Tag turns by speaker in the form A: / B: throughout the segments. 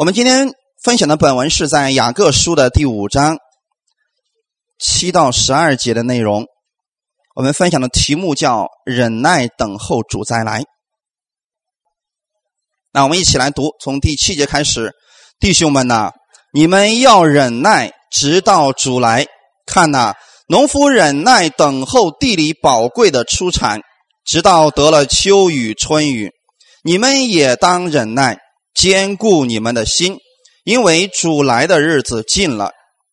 A: 我们今天分享的本文是在雅各书的第五章七到十二节的内容。我们分享的题目叫“忍耐等候主再来”。那我们一起来读，从第七节开始。弟兄们呐，你们要忍耐，直到主来。看呐，农夫忍耐等候地里宝贵的出产，直到得了秋雨春雨。你们也当忍耐，坚固你们的心，因为主来的日子近了。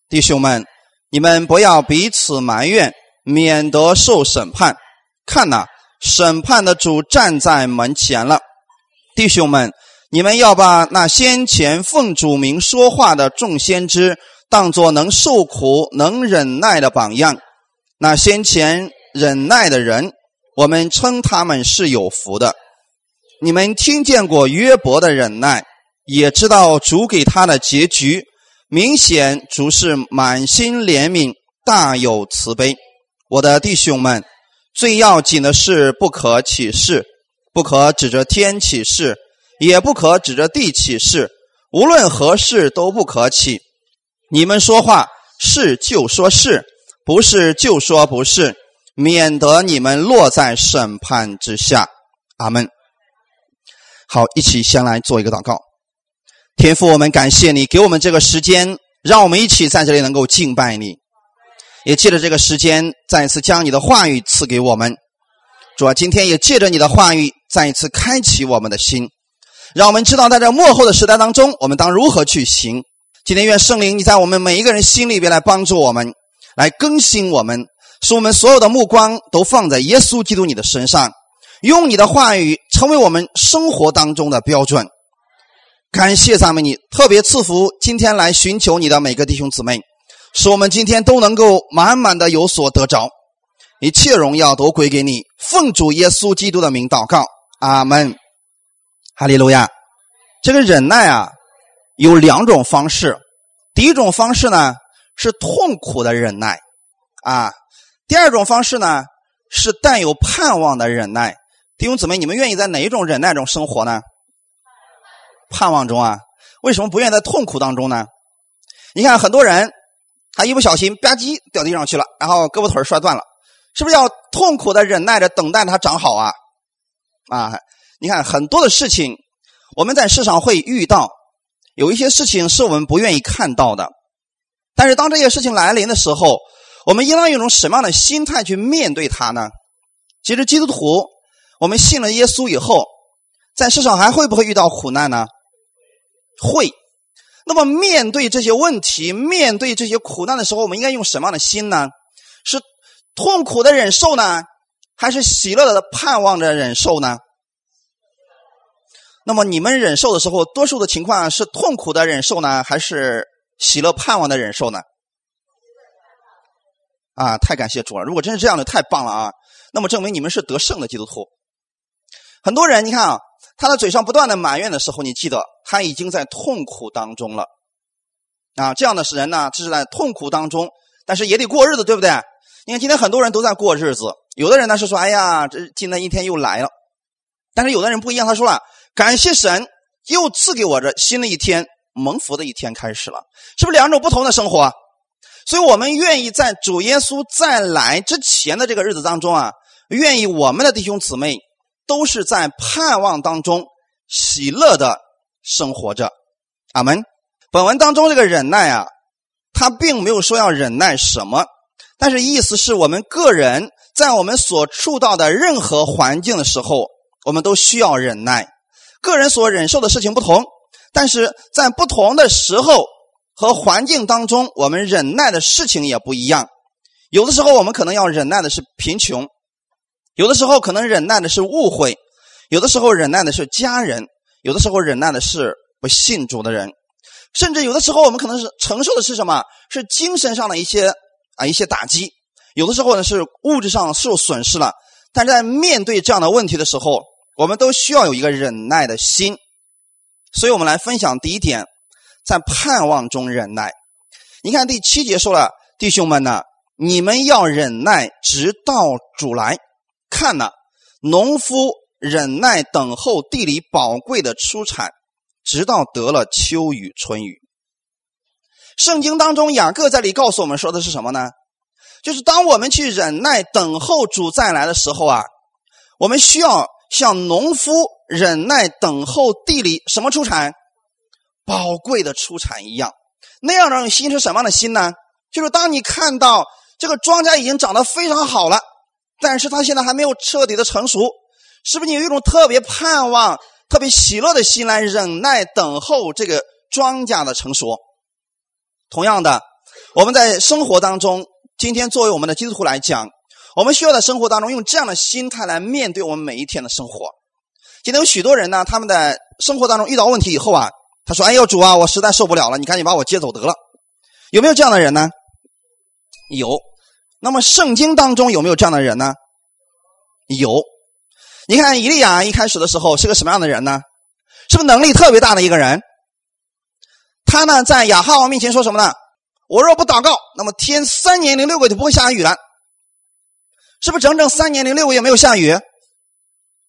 A: 弟兄们，你们不要彼此埋怨，免得受审判。看呐，审判的主站在门前了。弟兄们，你们要把那先前奉主名说话的众先知当作能受苦、能忍耐的榜样。那先前忍耐的人，我们称他们是有福的。你们听见过约伯的忍耐，也知道主给他的结局。明显主是满心怜悯，大有慈悲。我的弟兄们，最要紧的是不可起誓。不可指着天起誓，也不可指着地起誓，无论何事都不可起。你们说话是就说是，不是就说不是，免得你们落在审判之下。阿门。好，一起先来做一个祷告。天父，我们感谢你给我们这个时间，让我们一起在这里能够敬拜你，也借着这个时间，再一次将你的话语赐给我们。主啊，今天也借着你的话语。再一次开启我们的心，让我们知道在这幕后的时代当中，我们当如何去行。今天愿圣灵你在我们每一个人心里边来帮助我们，来更新我们，使我们所有的目光都放在耶稣基督你的身上，用你的话语成为我们生活当中的标准。感谢赞美你，特别赐福今天来寻求你的每个弟兄姊妹，使我们今天都能够满满的有所得着，一切荣耀都归给你。奉主耶稣基督的名祷告。阿门，哈利路亚。这个忍耐啊，有两种方式。第一种方式呢是痛苦的忍耐啊，第二种方式呢是带有盼望的忍耐。弟兄姊妹，你们愿意在哪一种忍耐中生活呢？盼望中啊？为什么不愿意在痛苦当中呢？你看很多人，他一不小心吧唧掉地上去了，然后胳膊腿摔断了，是不是要痛苦的忍耐着等待它长好啊？啊，你看很多的事情，我们在世上会遇到，有一些事情是我们不愿意看到的。但是当这些事情来临的时候，我们应当用一种什么样的心态去面对它呢？其实基督徒，我们信了耶稣以后，在世上还会不会遇到苦难呢？会。那么面对这些问题，面对这些苦难的时候，我们应该用什么样的心呢？是痛苦的忍受呢？还是喜乐的盼望着忍受呢？那么你们忍受的时候，多数的情况是痛苦的忍受呢，还是喜乐盼望的忍受呢？啊，太感谢主了！如果真是这样的，太棒了啊！那么证明你们是得胜的基督徒。很多人，你看啊，他的嘴上不断的埋怨的时候，你记得他已经在痛苦当中了。啊，这样的人呢，这是在痛苦当中，但是也得过日子，对不对？你看今天很多人都在过日子。有的人呢是说：“哎呀，这今天一天又来了。”但是有的人不一样，他说了：“感谢神，又赐给我这新的一天，蒙福的一天开始了。”是不是两种不同的生活？所以我们愿意在主耶稣再来之前的这个日子当中啊，愿意我们的弟兄姊妹都是在盼望当中喜乐的生活着。阿门。本文当中这个忍耐啊，他并没有说要忍耐什么，但是意思是我们个人。在我们所处到的任何环境的时候，我们都需要忍耐。个人所忍受的事情不同，但是在不同的时候和环境当中，我们忍耐的事情也不一样。有的时候我们可能要忍耐的是贫穷，有的时候可能忍耐的是误会，有的时候忍耐的是家人，有的时候忍耐的是不信主的人，甚至有的时候我们可能是承受的是什么？是精神上的一些啊一些打击。有的时候呢是物质上受损失了，但是在面对这样的问题的时候，我们都需要有一个忍耐的心。所以我们来分享第一点，在盼望中忍耐。你看第七节说了，弟兄们呢，你们要忍耐，直到主来。看呐，农夫忍耐等候地里宝贵的出产，直到得了秋雨春雨。圣经当中，雅各在里告诉我们说的是什么呢？就是当我们去忍耐等候主再来的时候啊，我们需要像农夫忍耐等候地里什么出产，宝贵的出产一样。那样的心是什么样的心呢？就是当你看到这个庄稼已经长得非常好了，但是他现在还没有彻底的成熟，是不是你有一种特别盼望、特别喜乐的心来忍耐等候这个庄稼的成熟？同样的，我们在生活当中，今天作为我们的基督徒来讲，我们需要在生活当中用这样的心态来面对我们每一天的生活。今天有许多人呢，他们在生活当中遇到问题以后啊，他说：“哎呦，主啊，我实在受不了了，你赶紧把我接走得了。”有没有这样的人呢？有。那么圣经当中有没有这样的人呢？有。你看以利亚一开始的时候是个什么样的人呢？是不是能力特别大的一个人？他呢，在亚哈王面前说什么呢？我若不祷告，那么天三年零六个月就不会下雨了。是不是整整三年零六个月没有下雨？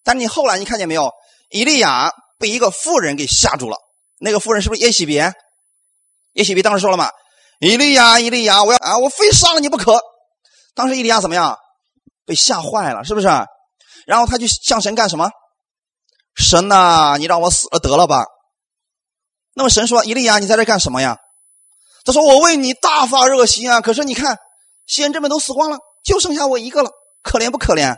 A: 但你后来你看见没有？以利亚被一个妇人给吓住了。那个妇人是不是耶喜别？耶喜别当时说了嘛：“以利亚，以利亚，我要啊，我非杀了你不可。”当时伊利亚怎么样？被吓坏了，是不是？然后他就向神干什么？神呐，你让我死了得了吧。那么神说：“伊利亚，你在这干什么呀？”他说：“我为你大发热心啊！可是你看，先知们都死光了，就剩下我一个了，可怜不可怜？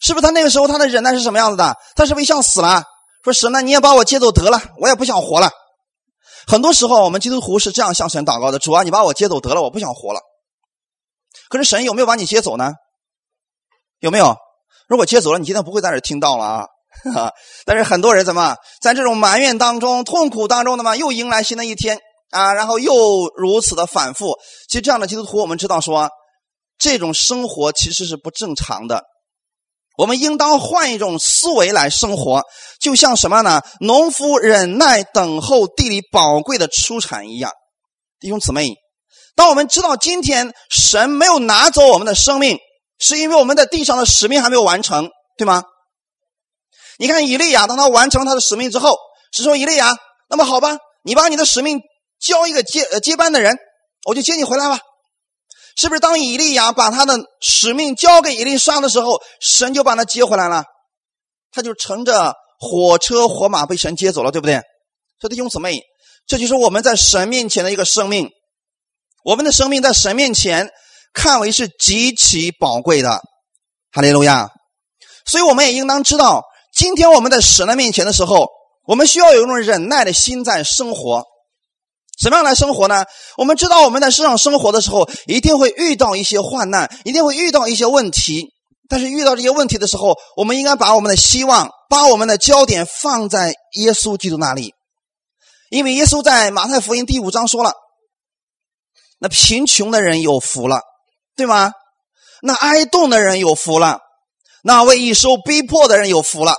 A: 是不是？他那个时候他的忍耐是什么样子的？他是不是想死了？说神呢，你也把我接走得了，我也不想活了。很多时候，我们基督徒是这样向神祷告的：主啊，你把我接走得了，我不想活了。可是神有没有把你接走呢？有没有？如果接走了，你今天不会在这听到了啊。”哈，但是很多人怎么在这种埋怨当中、痛苦当中的嘛，又迎来新的一天啊，然后又如此的反复。其实这样的基督徒，我们知道说，这种生活其实是不正常的。我们应当换一种思维来生活，就像什么呢？农夫忍耐等候地里宝贵的出产一样。弟兄姊妹，当我们知道今天神没有拿走我们的生命，是因为我们在地上的使命还没有完成，对吗？你看以利亚，当他完成他的使命之后，是说以利亚，那么好吧，你把你的使命交一个接接班的人，我就接你回来吧，是不是？当以利亚把他的使命交给以利沙的时候，神就把他接回来了，他就乘着火车火马被神接走了，对不对？所以弟兄姊妹，这就是我们在神面前的一个生命，我们的生命在神面前看为是极其宝贵的，哈利路亚。所以我们也应当知道。今天我们在神的面前的时候，我们需要有一种忍耐的心在生活。怎么样来生活呢？我们知道我们在世上生活的时候，一定会遇到一些患难，一定会遇到一些问题。但是遇到这些问题的时候，我们应该把我们的希望、把我们的焦点放在耶稣基督那里，因为耶稣在马太福音第五章说了：“那贫穷的人有福了，对吗？那哀恸的人有福了。”那为一受逼迫的人有福了，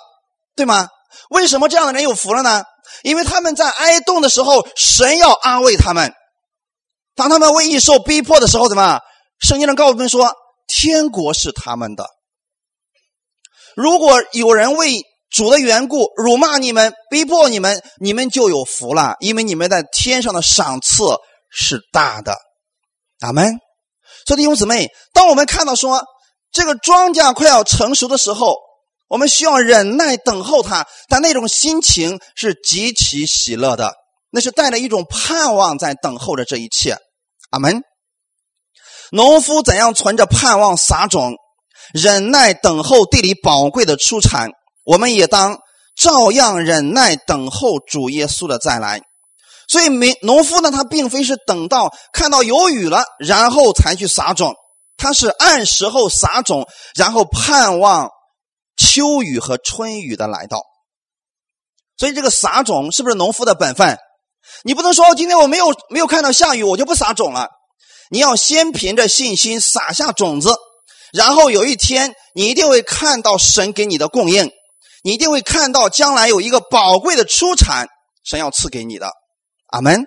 A: 对吗？为什么这样的人有福了呢？因为他们在哀恸的时候，神要安慰他们；当他们为一受逼迫的时候，怎么？圣经上告诉我们说，天国是他们的。如果有人为主的缘故辱骂你们、逼迫你们，你们就有福了，因为你们在天上的赏赐是大的。阿门。所以弟兄姊妹，当我们看到说。这个庄稼快要成熟的时候，我们需要忍耐等候它，但那种心情是极其喜乐的，那是带着一种盼望在等候着这一切。阿门。农夫怎样存着盼望撒种，忍耐等候地里宝贵的出产，我们也当照样忍耐等候主耶稣的再来。所以，民农夫呢，他并非是等到看到有雨了，然后才去撒种。他是按时候撒种，然后盼望秋雨和春雨的来到。所以这个撒种是不是农夫的本分？你不能说今天我没有没有看到下雨，我就不撒种了。你要先凭着信心撒下种子，然后有一天你一定会看到神给你的供应，你一定会看到将来有一个宝贵的出产，神要赐给你的。阿门。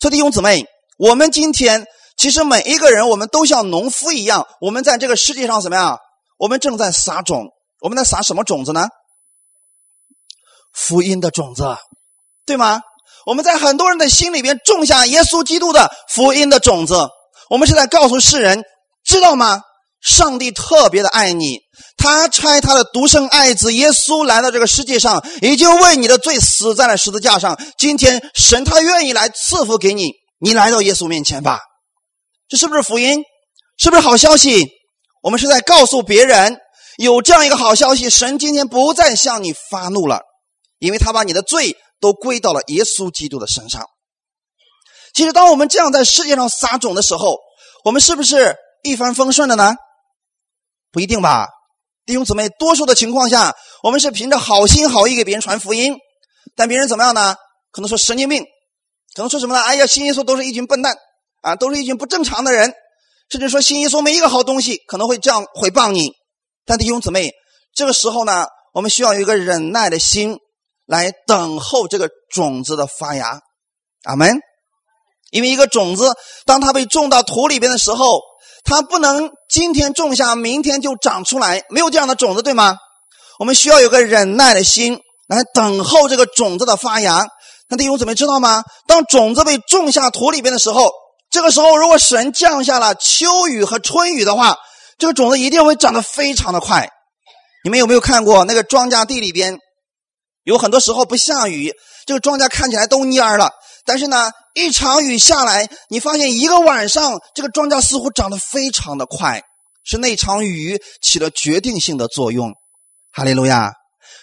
A: 所以弟兄姊妹，我们今天。其实每一个人，我们都像农夫一样，我们在这个世界上怎么样？我们正在撒种，我们在撒什么种子呢？福音的种子，对吗？我们在很多人的心里边种下耶稣基督的福音的种子，我们是在告诉世人，知道吗？上帝特别的爱你，他差他的独生爱子耶稣来到这个世界上，已经为你的罪死在了十字架上。今天神他愿意来赐福给你，你来到耶稣面前吧。这是不是福音？是不是好消息？我们是在告诉别人，有这样一个好消息：神今天不再向你发怒了，因为他把你的罪都归到了耶稣基督的身上。其实，当我们这样在世界上撒种的时候，我们是不是一帆风顺的呢？不一定吧，弟兄姊妹，多数的情况下，我们是凭着好心好意给别人传福音，但别人怎么样呢？可能说神经病，可能说什么呢？哎呀，信耶稣都是一群笨蛋啊，都是一群不正常的人，甚至说信耶稣没一个好东西，可能会这样回谤你。但弟兄姊妹，这个时候呢，我们需要有一个忍耐的心来等候这个种子的发芽。阿门。因为一个种子，当它被种到土里边的时候。它不能今天种下，明天就长出来，没有这样的种子，对吗？我们需要有个忍耐的心来等候这个种子的发芽。那弟兄姊妹知道吗？当种子被种下土里边的时候，这个时候如果神降下了秋雨和春雨的话，这个种子一定会长得非常的快。你们有没有看过那个庄稼地里边，有很多时候不下雨，这个庄稼看起来都蔫了。但是呢，一场雨下来，你发现一个晚上，这个庄稼似乎长得非常的快，是那场雨起了决定性的作用。哈利路亚！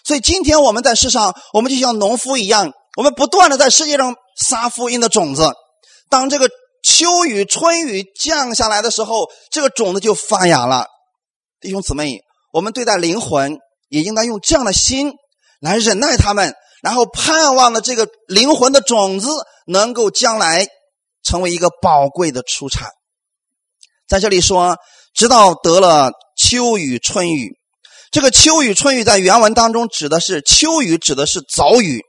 A: 所以今天我们在世上，我们就像农夫一样，我们不断的在世界上撒福音的种子。当这个秋雨、春雨降下来的时候，这个种子就发芽了。弟兄姊妹，我们对待灵魂，也应该用这样的心来忍耐他们。然后盼望的这个灵魂的种子能够将来成为一个宝贵的出产。在这里说，直到得了秋雨春雨，这个秋雨春雨在原文当中指的是秋雨，指的是早雨，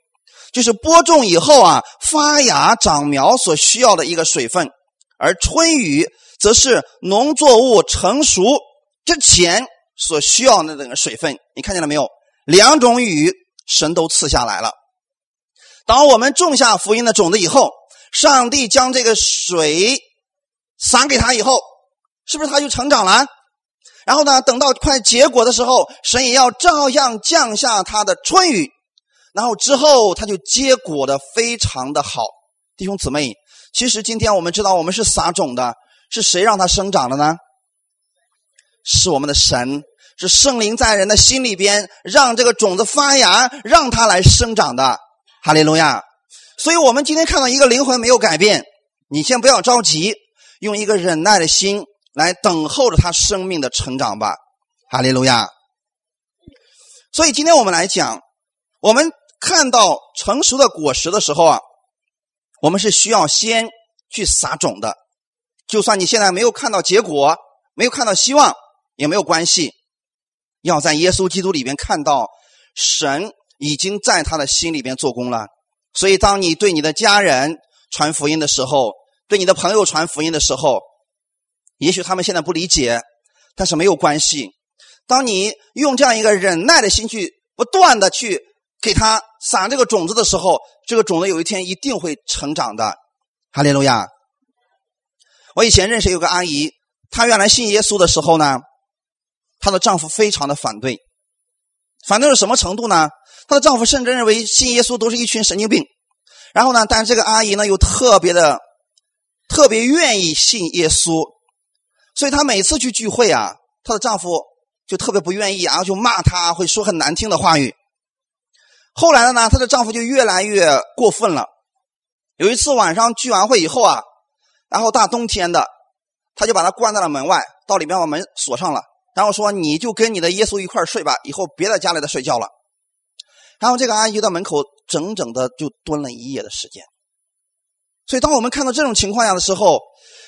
A: 就是播种以后啊发芽长苗所需要的一个水分；而春雨则是农作物成熟之前所需要的那个水分。你看见了没有？两种雨。神都赐下来了。当我们种下福音的种子以后，上帝将这个水洒给他以后，是不是他就成长了？然后呢，等到快结果的时候，神也要照样降下他的春雨，然后之后他就结果的非常的好。弟兄姊妹，其实今天我们知道，我们是撒种的，是谁让它生长的呢？是我们的神。是圣灵在人的心里边，让这个种子发芽，让它来生长的。哈利路亚！所以，我们今天看到一个灵魂没有改变，你先不要着急，用一个忍耐的心来等候着他生命的成长吧。哈利路亚！所以，今天我们来讲，我们看到成熟的果实的时候啊，我们是需要先去撒种的。就算你现在没有看到结果，没有看到希望，也没有关系。要在耶稣基督里边看到神已经在他的心里边做工了，所以当你对你的家人传福音的时候，对你的朋友传福音的时候，也许他们现在不理解，但是没有关系。当你用这样一个忍耐的心去不断的去给他撒这个种子的时候，这个种子有一天一定会成长的。哈利路亚！我以前认识有个阿姨，她原来信耶稣的时候呢。她的丈夫非常的反对，反对到什么程度呢？她的丈夫甚至认为信耶稣都是一群神经病。然后呢，但是这个阿姨呢又特别的特别愿意信耶稣，所以她每次去聚会啊，她的丈夫就特别不愿意，然后就骂她，会说很难听的话语。后来的呢，她的丈夫就越来越过分了。有一次晚上聚完会以后啊，然后大冬天的，他就把她关在了门外，到里面把门锁上了。然后说：“你就跟你的耶稣一块睡吧，以后别在家里头睡觉了。”然后这个阿姨到门口整整的就蹲了一夜的时间。所以，当我们看到这种情况下的时候，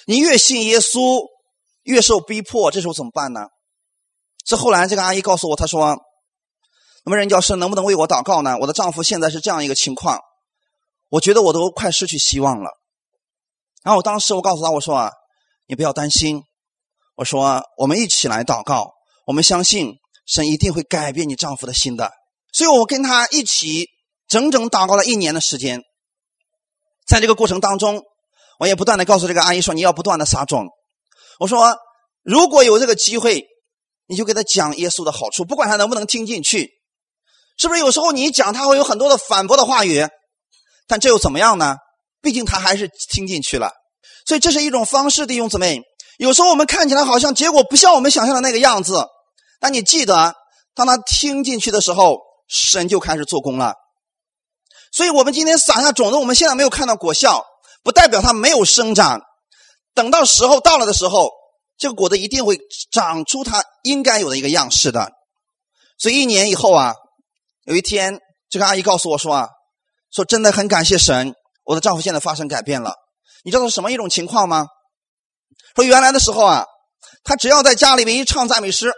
A: 你越信耶稣，越受逼迫，这时候怎么办呢？这后来这个阿姨告诉我，她说：“那么任教师能不能为我祷告呢？我的丈夫现在是这样一个情况，我觉得我都快失去希望了。”然后我当时我告诉他我说：“啊，你不要担心。”我说：“我们一起来祷告，我们相信神一定会改变你丈夫的心的。”所以，我跟他一起整整祷告了一年的时间。在这个过程当中，我也不断的告诉这个阿姨说：“你要不断的撒种。”我说：“如果有这个机会，你就给他讲耶稣的好处，不管他能不能听进去，是不是？有时候你讲，他会有很多的反驳的话语，但这又怎么样呢？毕竟他还是听进去了。所以这是一种方式，弟兄姊妹。有时候我们看起来好像结果不像我们想象的那个样子，但你记得，当他听进去的时候，神就开始做工了。所以我们今天撒下种子，我们现在没有看到果效，不代表它没有生长。等到时候到了的时候，这个果子一定会长出它应该有的一个样式的。所以一年以后啊，有一天这个阿姨告诉我说啊，说真的很感谢神，我的丈夫现在发生改变了。你知道是什么一种情况吗？说原来的时候啊，她只要在家里面一唱赞美诗，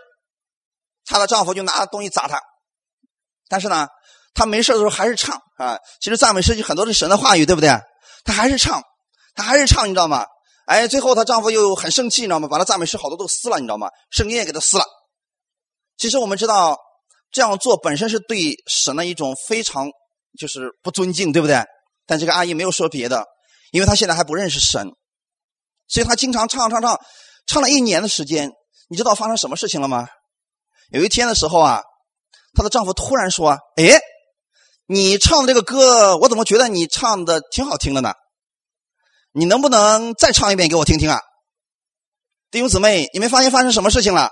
A: 她的丈夫就拿东西砸她。但是呢。她没事的时候还是唱啊，其实赞美诗就很多是神的话语，对不对？她还是唱，她还是唱，你知道吗？哎，最后她丈夫又很生气，你知道吗？把她赞美诗好多都撕了，你知道吗？圣经也给她撕了。其实我们知道这样做本身是对神的一种非常就是不尊敬，对不对？但这个阿姨没有说别的，因为她现在还不认识神，所以她经常唱唱唱，唱了一年的时间。你知道发生什么事情了吗？有一天的时候啊，她的丈夫突然说：“哎。”你唱的这个歌，我怎么觉得你唱的挺好听的呢？你能不能再唱一遍给我听听啊？弟兄姊妹，你没发现发生什么事情了？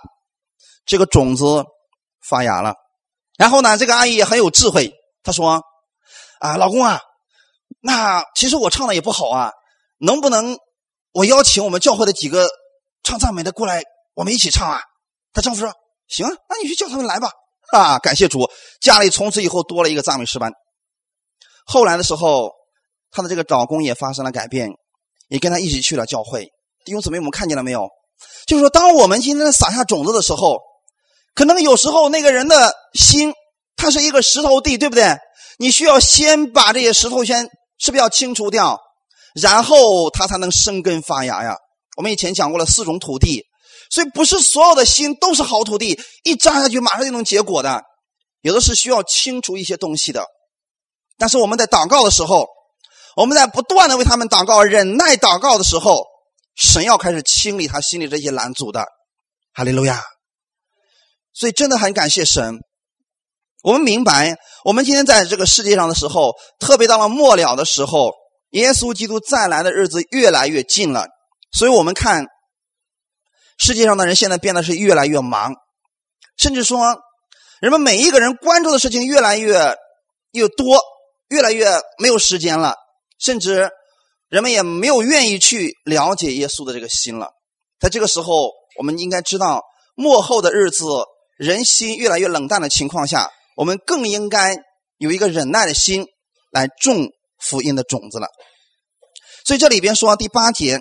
A: 这个种子发芽了。然后呢，这个阿姨也很有智慧，她说：“啊，老公啊，那其实我唱的也不好啊，能不能我邀请我们教会的几个唱赞美的过来，我们一起唱啊？”她丈夫说：“行啊，那你去叫他们来吧。”啊！感谢主，家里从此以后多了一个赞美诗班。后来的时候，她的这个老公也发生了改变，也跟她一起去了教会。弟兄姊妹，我们看见了没有？就是说，当我们今天撒下种子的时候，可能有时候那个人的心，他是一个石头地，对不对？你需要先把这些石头先是不是要清除掉，然后它才能生根发芽呀？我们以前讲过了四种土地。所以不是所有的心都是好土地，一扎下去马上就能结果的，有的是需要清除一些东西的。但是我们在祷告的时候，我们在不断的为他们祷告、忍耐祷告的时候，神要开始清理他心里这些拦阻的。哈利路亚！所以真的很感谢神。我们明白，我们今天在这个世界上的时候，特别到了末了的时候，耶稣基督再来的日子越来越近了。所以我们看。世界上的人现在变得是越来越忙，甚至说，人们每一个人关注的事情越来越越多，越来越没有时间了，甚至人们也没有愿意去了解耶稣的这个心了。在这个时候，我们应该知道，末后的日子，人心越来越冷淡的情况下，我们更应该有一个忍耐的心来种福音的种子了。所以这里边说第八节，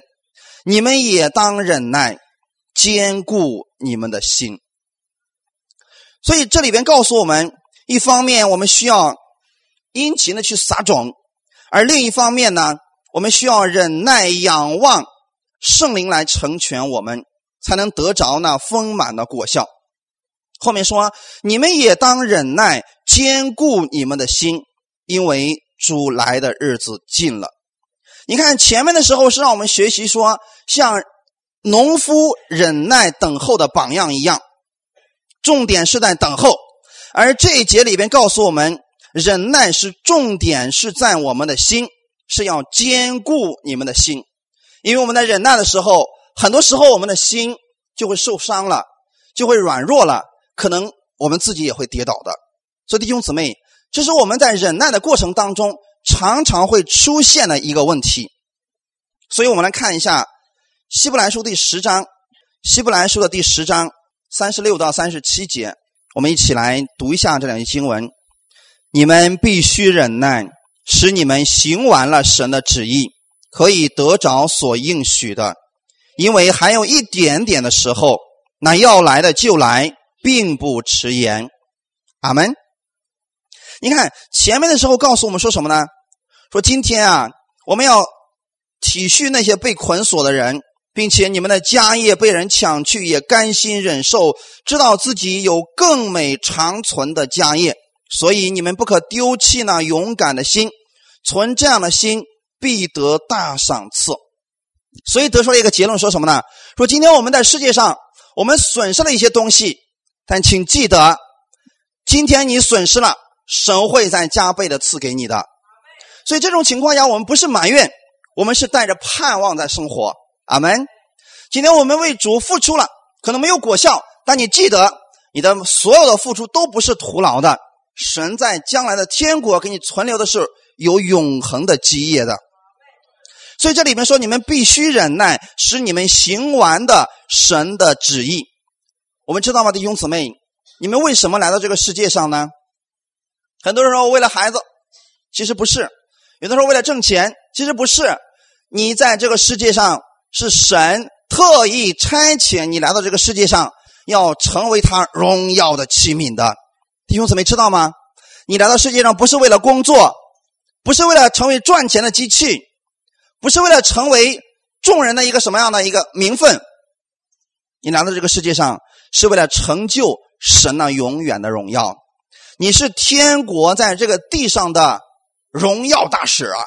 A: 你们也当忍耐。坚固你们的心，所以这里边告诉我们，一方面我们需要殷勤的去撒种，而另一方面呢，我们需要忍耐仰望圣灵来成全我们，才能得着那丰满的果效。后面说，你们也当忍耐，坚固你们的心，因为主来的日子近了。你看前面的时候是让我们学习说，像。农夫忍耐等候的榜样一样，重点是在等候。而这一节里边告诉我们，忍耐是重点是在我们的心，是要坚固你们的心。因为我们在忍耐的时候，很多时候我们的心就会受伤了，就会软弱了，可能我们自己也会跌倒的。所以弟兄姊妹，这是我们在忍耐的过程当中常常会出现的一个问题。所以我们来看一下。希伯来书第十章，希伯来书的第十章三十六到三十七节，我们一起来读一下这两节经文。你们必须忍耐，使你们行完了神的旨意，可以得着所应许的。因为还有一点点的时候，那要来的就来，并不迟延。阿门。你看前面的时候告诉我们说什么呢？说今天啊，我们要体恤那些被捆锁的人。并且你们的家业被人抢去，也甘心忍受，知道自己有更美长存的家业，所以你们不可丢弃那勇敢的心，存这样的心，必得大赏赐。所以得出了一个结论，说什么呢？说今天我们在世界上，我们损失了一些东西，但请记得，今天你损失了，神会再加倍的赐给你的。所以这种情况下，我们不是埋怨，我们是带着盼望在生活。阿门。今天我们为主付出了，可能没有果效，但你记得，你的所有的付出都不是徒劳的。神在将来的天国给你存留的是有永恒的基业的。所以这里面说，你们必须忍耐，使你们行完的神的旨意。我们知道吗，弟兄姊妹？你们为什么来到这个世界上呢？很多人说为了孩子，其实不是；有的时候为了挣钱，其实不是。你在这个世界上是神特意差遣你来到这个世界上，要成为他荣耀的器皿的。弟兄姊妹，知道吗？你来到世界上不是为了工作，不是为了成为赚钱的机器。不是为了成为众人的一个什么样的一个名分，你来到这个世界上是为了成就神那永远的荣耀。你是天国在这个地上的荣耀大使啊！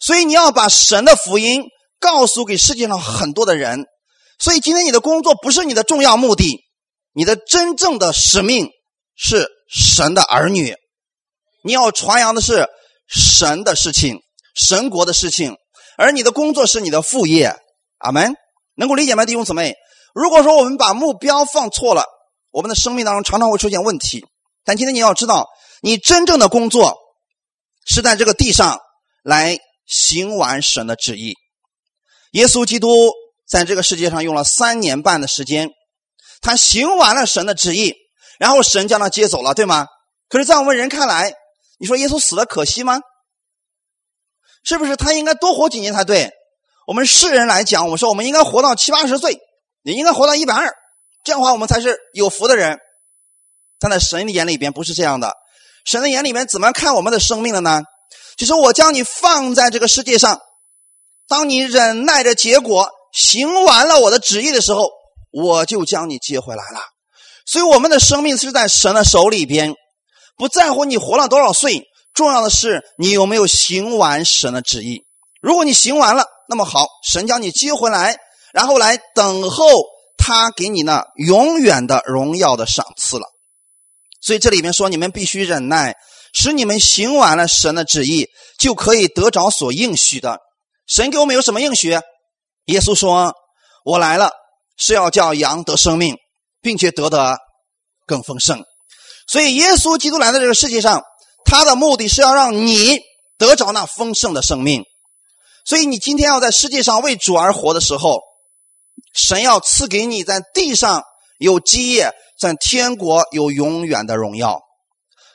A: 所以你要把神的福音告诉给世界上很多的人。所以今天你的工作不是你的重要目的，你的真正的使命是神的儿女。你要传扬的是神的事情，神国的事情。而你的工作是你的副业，阿门，能够理解吗，弟兄姊妹？如果说我们把目标放错了，我们的生命当中常常会出现问题。但今天你要知道，你真正的工作是在这个地上来行完神的旨意。耶稣基督在这个世界上用了三年半的时间，他行完了神的旨意，然后神将他接走了，对吗？可是，在我们人看来，你说耶稣死了可惜吗？是不是他应该多活几年才对？我们世人来讲，我们说我们应该活到七八十岁，也应该活到一百二，这样的话我们才是有福的人。但在神的眼里边不是这样的，神的眼里面怎么看我们的生命的呢？就是我将你放在这个世界上，当你忍耐着结果行完了我的旨意的时候，我就将你接回来了。所以我们的生命是在神的手里边，不在乎你活了多少岁。重要的是你有没有行完神的旨意。如果你行完了，那么好，神将你接回来，然后来等候他给你那永远的荣耀的赏赐了。所以这里面说，你们必须忍耐，使你们行完了神的旨意，就可以得着所应许的。神给我们有什么应许？耶稣说：“我来了是要叫羊得生命，并且得的更丰盛。”所以耶稣基督来到这个世界上。他的目的是要让你得着那丰盛的生命，所以你今天要在世界上为主而活的时候，神要赐给你在地上有基业，在天国有永远的荣耀。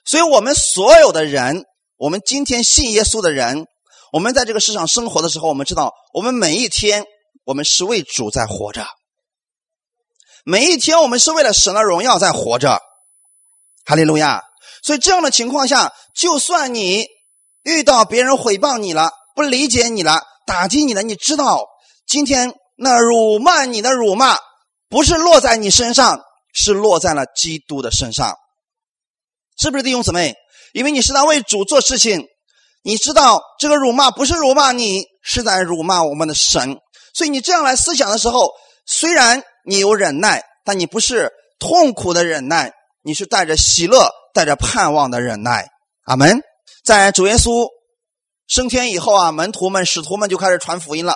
A: 所以，我们所有的人，我们今天信耶稣的人，我们在这个世上生活的时候，我们知道，我们每一天，我们是为主在活着，每一天，我们是为了神的荣耀在活着。哈利路亚。所以这样的情况下，就算你遇到别人诽谤你了、不理解你了、打击你了，你知道今天那辱骂你的辱骂，不是落在你身上，是落在了基督的身上，是不是弟兄姊妹？因为你是在为主做事情，你知道这个辱骂不是辱骂你，是在辱骂我们的神。所以你这样来思想的时候，虽然你有忍耐，但你不是痛苦的忍耐，你是带着喜乐。带着盼望的忍耐，阿门。在主耶稣升天以后啊，门徒们、使徒们就开始传福音了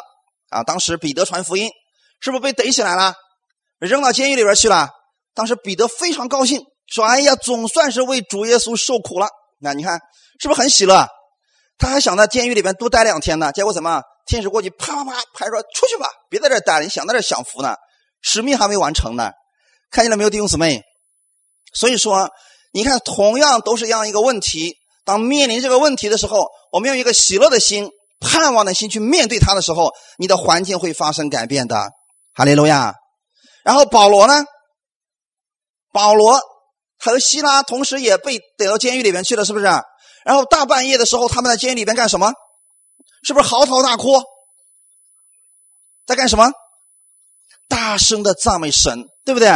A: 啊。当时彼得传福音，是不是被逮起来了，扔到监狱里边去了？当时彼得非常高兴，说：“哎呀，总算是为主耶稣受苦了。”那你看是不是很喜乐？他还想在监狱里边多待两天呢。结果怎么？天使过去啪啪啪拍说：“出去吧，别在这待了，你想在这享福呢？使命还没完成呢。”看见了没有，弟兄姊妹？所以说。你看，同样都是这样一个问题。当面临这个问题的时候，我们用一个喜乐的心、盼望的心去面对它的时候，你的环境会发生改变的。哈利路亚。然后保罗呢？保罗和希拉同时也被逮到监狱里面去了，是不是？然后大半夜的时候，他们在监狱里边干什么？是不是嚎啕大哭？在干什么？大声的赞美神，对不对？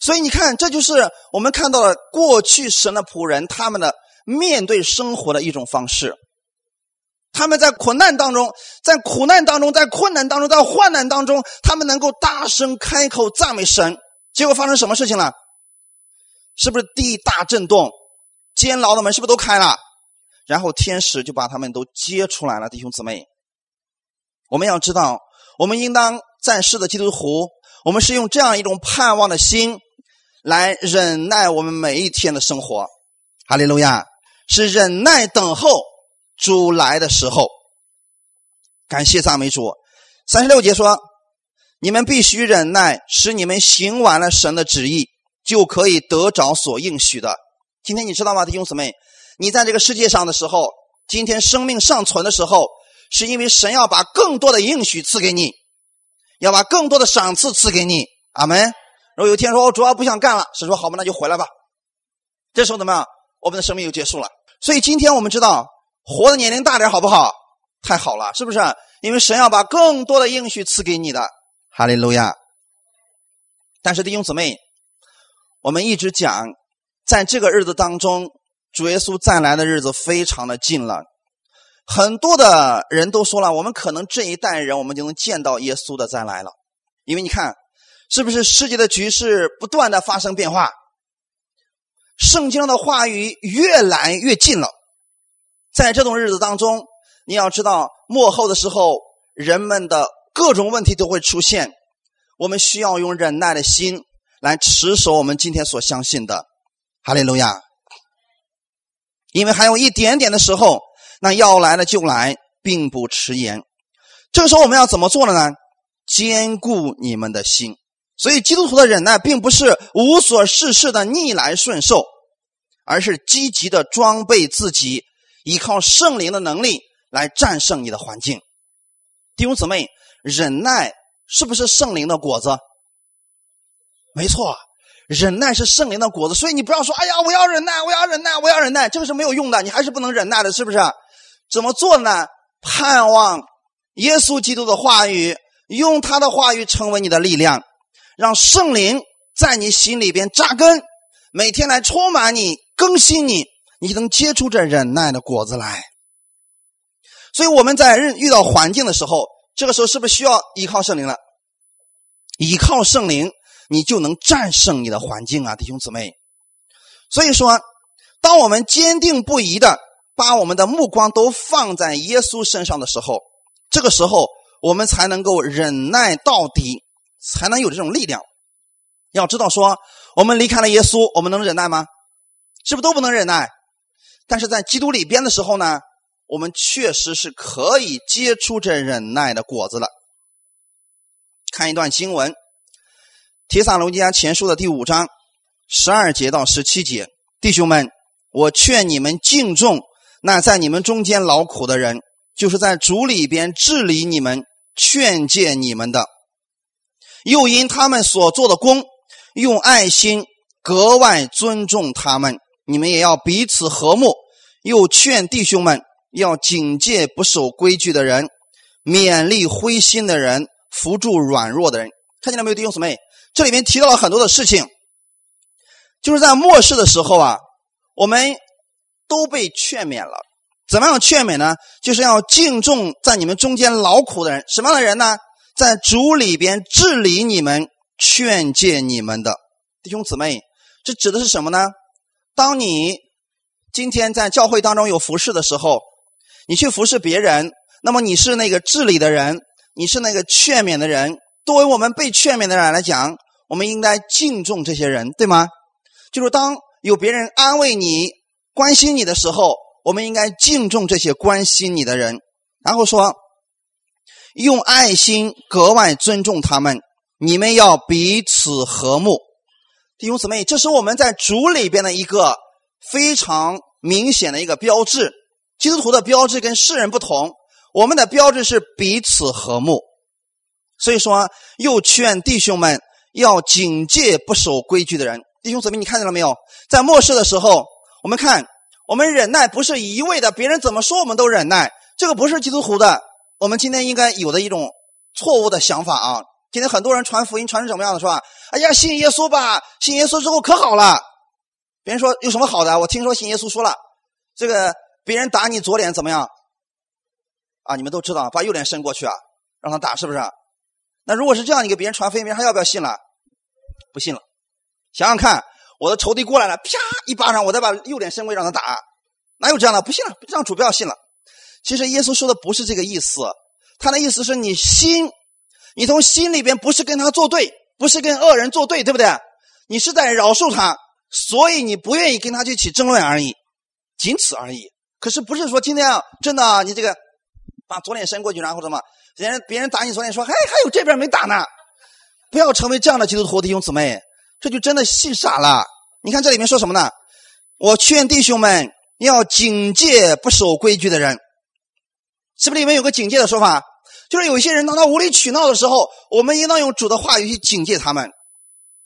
A: 所以你看，这就是我们看到了过去神的仆人他们的面对生活的一种方式。他们在苦难当中，在苦难当中，在困难当中，在患难当中，他们能够大声开口赞美神。结果发生什么事情了？是不是地大震动，监牢的门是不是都开了？然后天使就把他们都接出来了。弟兄姊妹，我们要知道，我们应当在世的基督徒，我们是用这样一种盼望的心来忍耐我们每一天的生活。哈利路亚，是忍耐等候。主来的时候，感谢赞美主。三十六节说：“你们必须忍耐，使你们行完了神的旨意，就可以得着所应许的。”今天你知道吗，弟兄姊妹？你在这个世界上的时候，今天生命尚存的时候，是因为神要把更多的应许赐给你，要把更多的赏赐赐给你。阿门。如果有一天说：“我主要不想干了。”神说：“好吧，那就回来吧。”这时候怎么样？我们的生命又结束了。所以今天我们知道。活的年龄大点好不好？太好了，是不是？因为神要把更多的应许赐给你的，哈利路亚。但是弟兄姊妹，我们一直讲，在这个日子当中，主耶稣再来的日子非常的近了。很多的人都说了，我们可能这一代人，我们就能见到耶稣的再来了。因为你看，是不是世界的局势不断的发生变化？圣经的话语越来越近了。在这种日子当中，你要知道，末后的时候，人们的各种问题都会出现。我们需要用忍耐的心来持守我们今天所相信的。哈利路亚！因为还有一点点的时候，那要来了就来，并不迟延。这个时候我们要怎么做了呢？坚固你们的心。所以，基督徒的忍耐并不是无所事事的逆来顺受，而是积极的装备自己。依靠圣灵的能力来战胜你的环境，弟兄姊妹，忍耐是不是圣灵的果子？没错，忍耐是圣灵的果子。所以你不要说：“哎呀，我要忍耐，我要忍耐，我要忍耐。”这个是没有用的，你还是不能忍耐的，是不是？怎么做呢？盼望耶稣基督的话语，用他的话语成为你的力量，让圣灵在你心里边扎根，每天来充满你，更新你。你能结出这忍耐的果子来，所以我们在遇到环境的时候，这个时候是不是需要依靠圣灵了？依靠圣灵，你就能战胜你的环境啊，弟兄姊妹。所以说，当我们坚定不移的把我们的目光都放在耶稣身上的时候，这个时候我们才能够忍耐到底，才能有这种力量。要知道，说我们离开了耶稣，我们能忍耐吗？是不是都不能忍耐？但是在基督里边的时候呢，我们确实是可以结出这忍耐的果子了。看一段经文，《提撒罗尼迦前书》的第五章十二节到十七节，弟兄们，我劝你们敬重那在你们中间劳苦的人，就是在主里边治理你们、劝诫你们的，又因他们所做的功，用爱心格外尊重他们。你们也要彼此和睦，又劝弟兄们要警戒不守规矩的人，勉励灰心的人，扶助软弱的人。看见了没有，弟兄姊妹？这里面提到了很多的事情，就是在末世的时候啊，我们都被劝勉了。怎么样劝勉呢？就是要敬重在你们中间劳苦的人。什么样的人呢？在主里边治理你们、劝诫你们的弟兄姊妹。这指的是什么呢？当你今天在教会当中有服侍的时候，你去服侍别人，那么你是那个治理的人，你是那个劝勉的人。作为我们被劝勉的人来讲，我们应该敬重这些人，对吗？就是当有别人安慰你、关心你的时候，我们应该敬重这些关心你的人。然后说，用爱心格外尊重他们。你们要彼此和睦。弟兄姊妹，这是我们在主里边的一个非常明显的一个标志。基督徒的标志跟世人不同，我们的标志是彼此和睦。所以说，又劝弟兄们要警戒不守规矩的人。弟兄姊妹，你看见了没有？在末世的时候，我们看，我们忍耐不是一味的别人怎么说我们都忍耐，这个不是基督徒的。我们今天应该有的一种错误的想法啊，今天很多人传福音传成什么样的，是吧？哎呀，信耶稣吧，信耶稣之后可好了。别人说有什么好的？我听说信耶稣说了，这个别人打你左脸怎么样？啊，你们都知道，把右脸伸过去啊，让他打，是不是？那如果是这样，你给别人传福音，别人还要不要信了？不信了。想想看，我的仇敌过来了，啪一巴掌，我再把右脸伸过去让他打，哪有这样的？不信了，让主不要信了。其实耶稣说的不是这个意思，他的意思是你心，你从心里边不是跟他作对，不是跟恶人作对，对不对？你是在饶恕他，所以你不愿意跟他去起争论而已，仅此而已。可是不是说今天啊，真的你这个把左脸伸过去，然后什么？别人别人打你左脸，说还还有这边没打呢，不要成为这样的基督徒弟兄姊妹，这就真的信傻了。你看这里面说什么呢？我劝弟兄们要警戒不守规矩的人。是不是里面有个警戒的说法？就是有些人当他无理取闹的时候，我们应当用主的话语去警戒他们，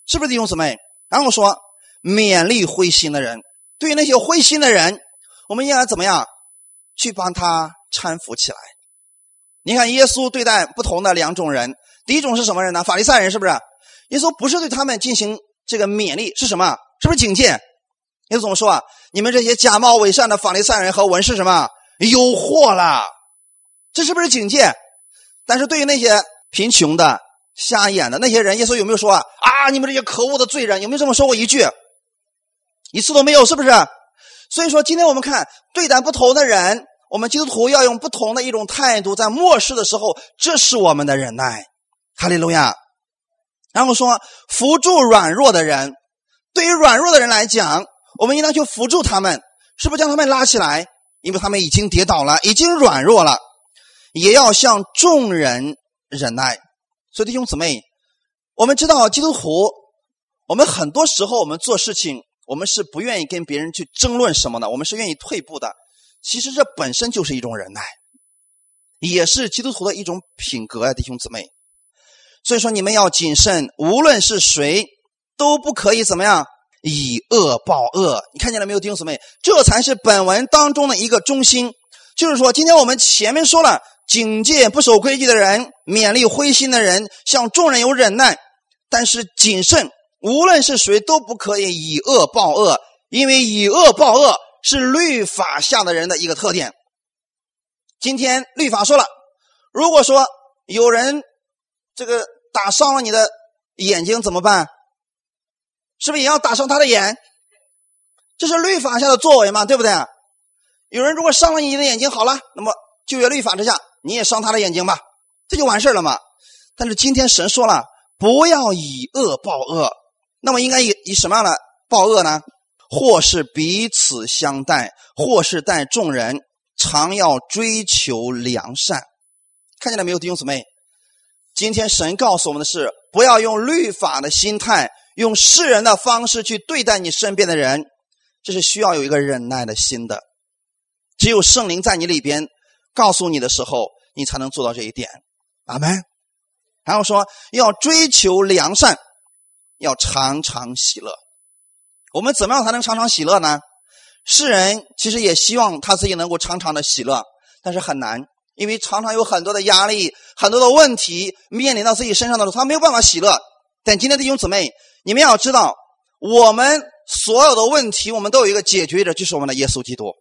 A: 是不是弟兄姊妹？然后说勉励灰心的人，对于那些灰心的人，我们应该怎么样去帮他搀扶起来？你看耶稣对待不同的两种人，第一种是什么人呢？法利赛人是不是？耶稣不是对他们进行这个勉励，是什么？是不是警戒？耶稣怎么说啊？你们这些假冒伪善的法利赛人和文士什么？有祸了！这是不是警戒？但是对于那些贫穷的、瞎眼的那些人，耶稣有没有说啊？啊，你们这些可恶的罪人，有没有这么说过一句？一次都没有，是不是？所以说，今天我们看对待不同的人，我们基督徒要用不同的一种态度，在末世的时候，这是我们的忍耐。哈利路亚。然后说扶助软弱的人，对于软弱的人来讲，我们应当去扶助他们，是不是将他们拉起来？因为他们已经跌倒了，已经软弱了。也要向众人忍耐，所以弟兄姊妹，我们知道基督徒，我们很多时候我们做事情，我们是不愿意跟别人去争论什么的，我们是愿意退步的。其实这本身就是一种忍耐，也是基督徒的一种品格啊，弟兄姊妹。所以说你们要谨慎，无论是谁，都不可以怎么样以恶报恶。你看见了没有，弟兄姊妹？这才是本文当中的一个中心。就是说，今天我们前面说了。警戒不守规矩的人，勉励灰心的人，向众人有忍耐，但是谨慎，无论是谁都不可以以恶报恶，因为以恶报恶是律法下的人的一个特点。今天律法说了，如果说有人这个打伤了你的眼睛怎么办？是不是也要打伤他的眼？这是律法下的作为嘛，对不对？有人如果伤了你的眼睛，好了，那么就业律法之下。你也伤他的眼睛吧，这就完事了嘛。但是今天神说了，不要以恶报恶，那么应该以以什么样的报恶呢？或是彼此相待，或是待众人，常要追求良善。看见了没有，弟兄姊妹？今天神告诉我们的是，不要用律法的心态，用世人的方式去对待你身边的人，这是需要有一个忍耐的心的。只有圣灵在你里边。告诉你的时候，你才能做到这一点，阿门。然后说要追求良善，要常常喜乐。我们怎么样才能常常喜乐呢？世人其实也希望他自己能够常常的喜乐，但是很难，因为常常有很多的压力、很多的问题面临到自己身上的时候，他没有办法喜乐。但今天的弟兄姊妹，你们要知道，我们所有的问题，我们都有一个解决者，就是我们的耶稣基督，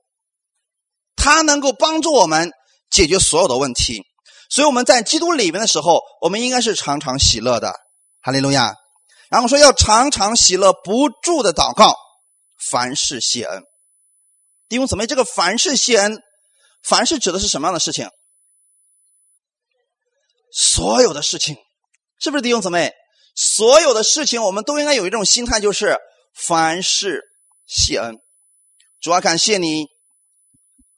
A: 他能够帮助我们。解决所有的问题，所以我们在基督里面的时候，我们应该是常常喜乐的，哈利路亚。然后说要常常喜乐，不住的祷告，凡事谢恩。弟兄姊妹，这个凡事谢恩，凡事指的是什么样的事情？所有的事情，是不是弟兄姊妹？所有的事情，我们都应该有一种心态，就是凡事谢恩。主要感谢你，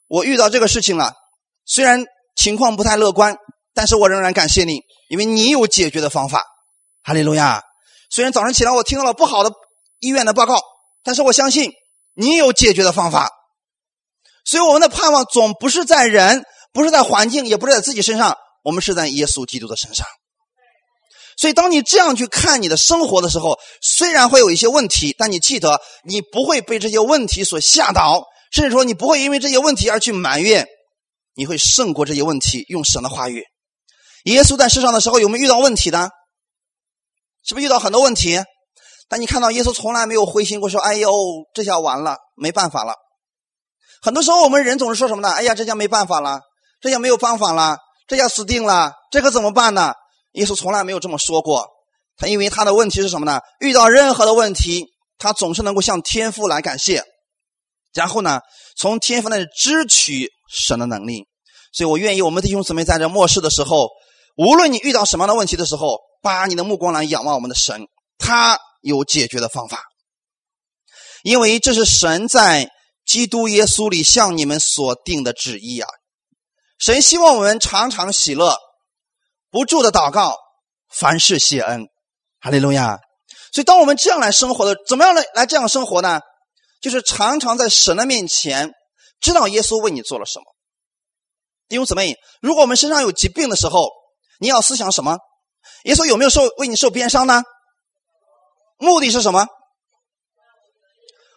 A: 我遇到这个事情了。虽然情况不太乐观，但是我仍然感谢你，因为你有解决的方法。哈利路亚！虽然早上起来我听到了不好的医院的报告，但是我相信你有解决的方法。所以我们的盼望总不是在人，不是在环境，也不是在自己身上，我们是在耶稣基督的身上。所以当你这样去看你的生活的时候，虽然会有一些问题，但你记得你不会被这些问题所吓倒，甚至说你不会因为这些问题而去埋怨。你会胜过这些问题，用神的话语。耶稣在世上的时候有没有遇到问题呢？是不是遇到很多问题？但你看到耶稣从来没有灰心过，说：“哎呦，这下完了，没办法了。”很多时候我们人总是说什么呢？“哎呀，这下没办法了，这下没有方法了，这下死定了，这可怎么办呢？”耶稣从来没有这么说过。他因为他的问题是什么呢？遇到任何的问题，他总是能够向天父来感谢，然后呢，从天父那里支取神的能力。所以我愿意我们弟兄姊妹在这末世的时候，无论你遇到什么样的问题的时候，把你的目光来仰望我们的神，他有解决的方法。因为这是神在基督耶稣里向你们所定的旨意啊！神希望我们常常喜乐，不住的祷告，凡事谢恩。哈利路亚！所以，当我们这样来生活的，怎么样来来这样生活呢？就是常常在神的面前，知道耶稣为你做了什么。弟兄姊妹，如果我们身上有疾病的时候，你要思想什么？耶稣有没有受为你受鞭伤呢？目的是什么？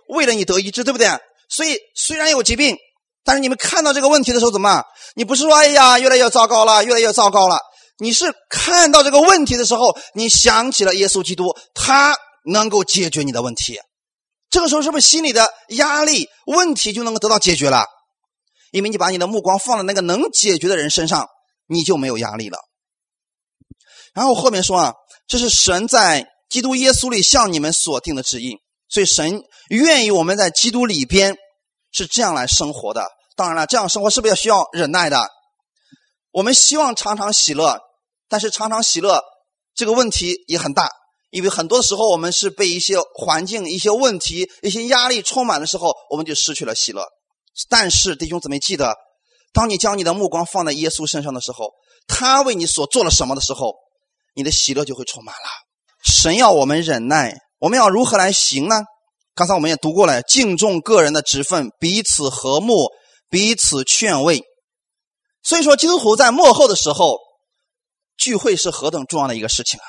A: 为了你得医治，对不对？所以虽然有疾病，但是你们看到这个问题的时候，怎么？你不是说哎呀，越来越糟糕了，越来越糟糕了。你是看到这个问题的时候，你想起了耶稣基督，他能够解决你的问题。这个时候是不是心里的压力问题就能够得到解决了？因为你把你的目光放在那个能解决的人身上，你就没有压力了。然后后面说啊，这是神在基督耶稣里向你们所定的旨意，所以神愿意我们在基督里边是这样来生活的。当然了，这样生活是不是要需要忍耐的？我们希望常常喜乐。但是常常喜乐这个问题也很大，因为很多的时候我们是被一些环境、一些问题、一些压力充满的时候，我们就失去了喜乐。但是弟兄姊妹记得，当你将你的目光放在耶稣身上的时候，他为你所做了什么的时候，你的喜乐就会充满了。神要我们忍耐，我们要如何来行呢？刚才我们也读过了，敬重个人的职分，彼此和睦，彼此劝慰。所以说，基督徒在幕后的时候。聚会是何等重要的一个事情啊！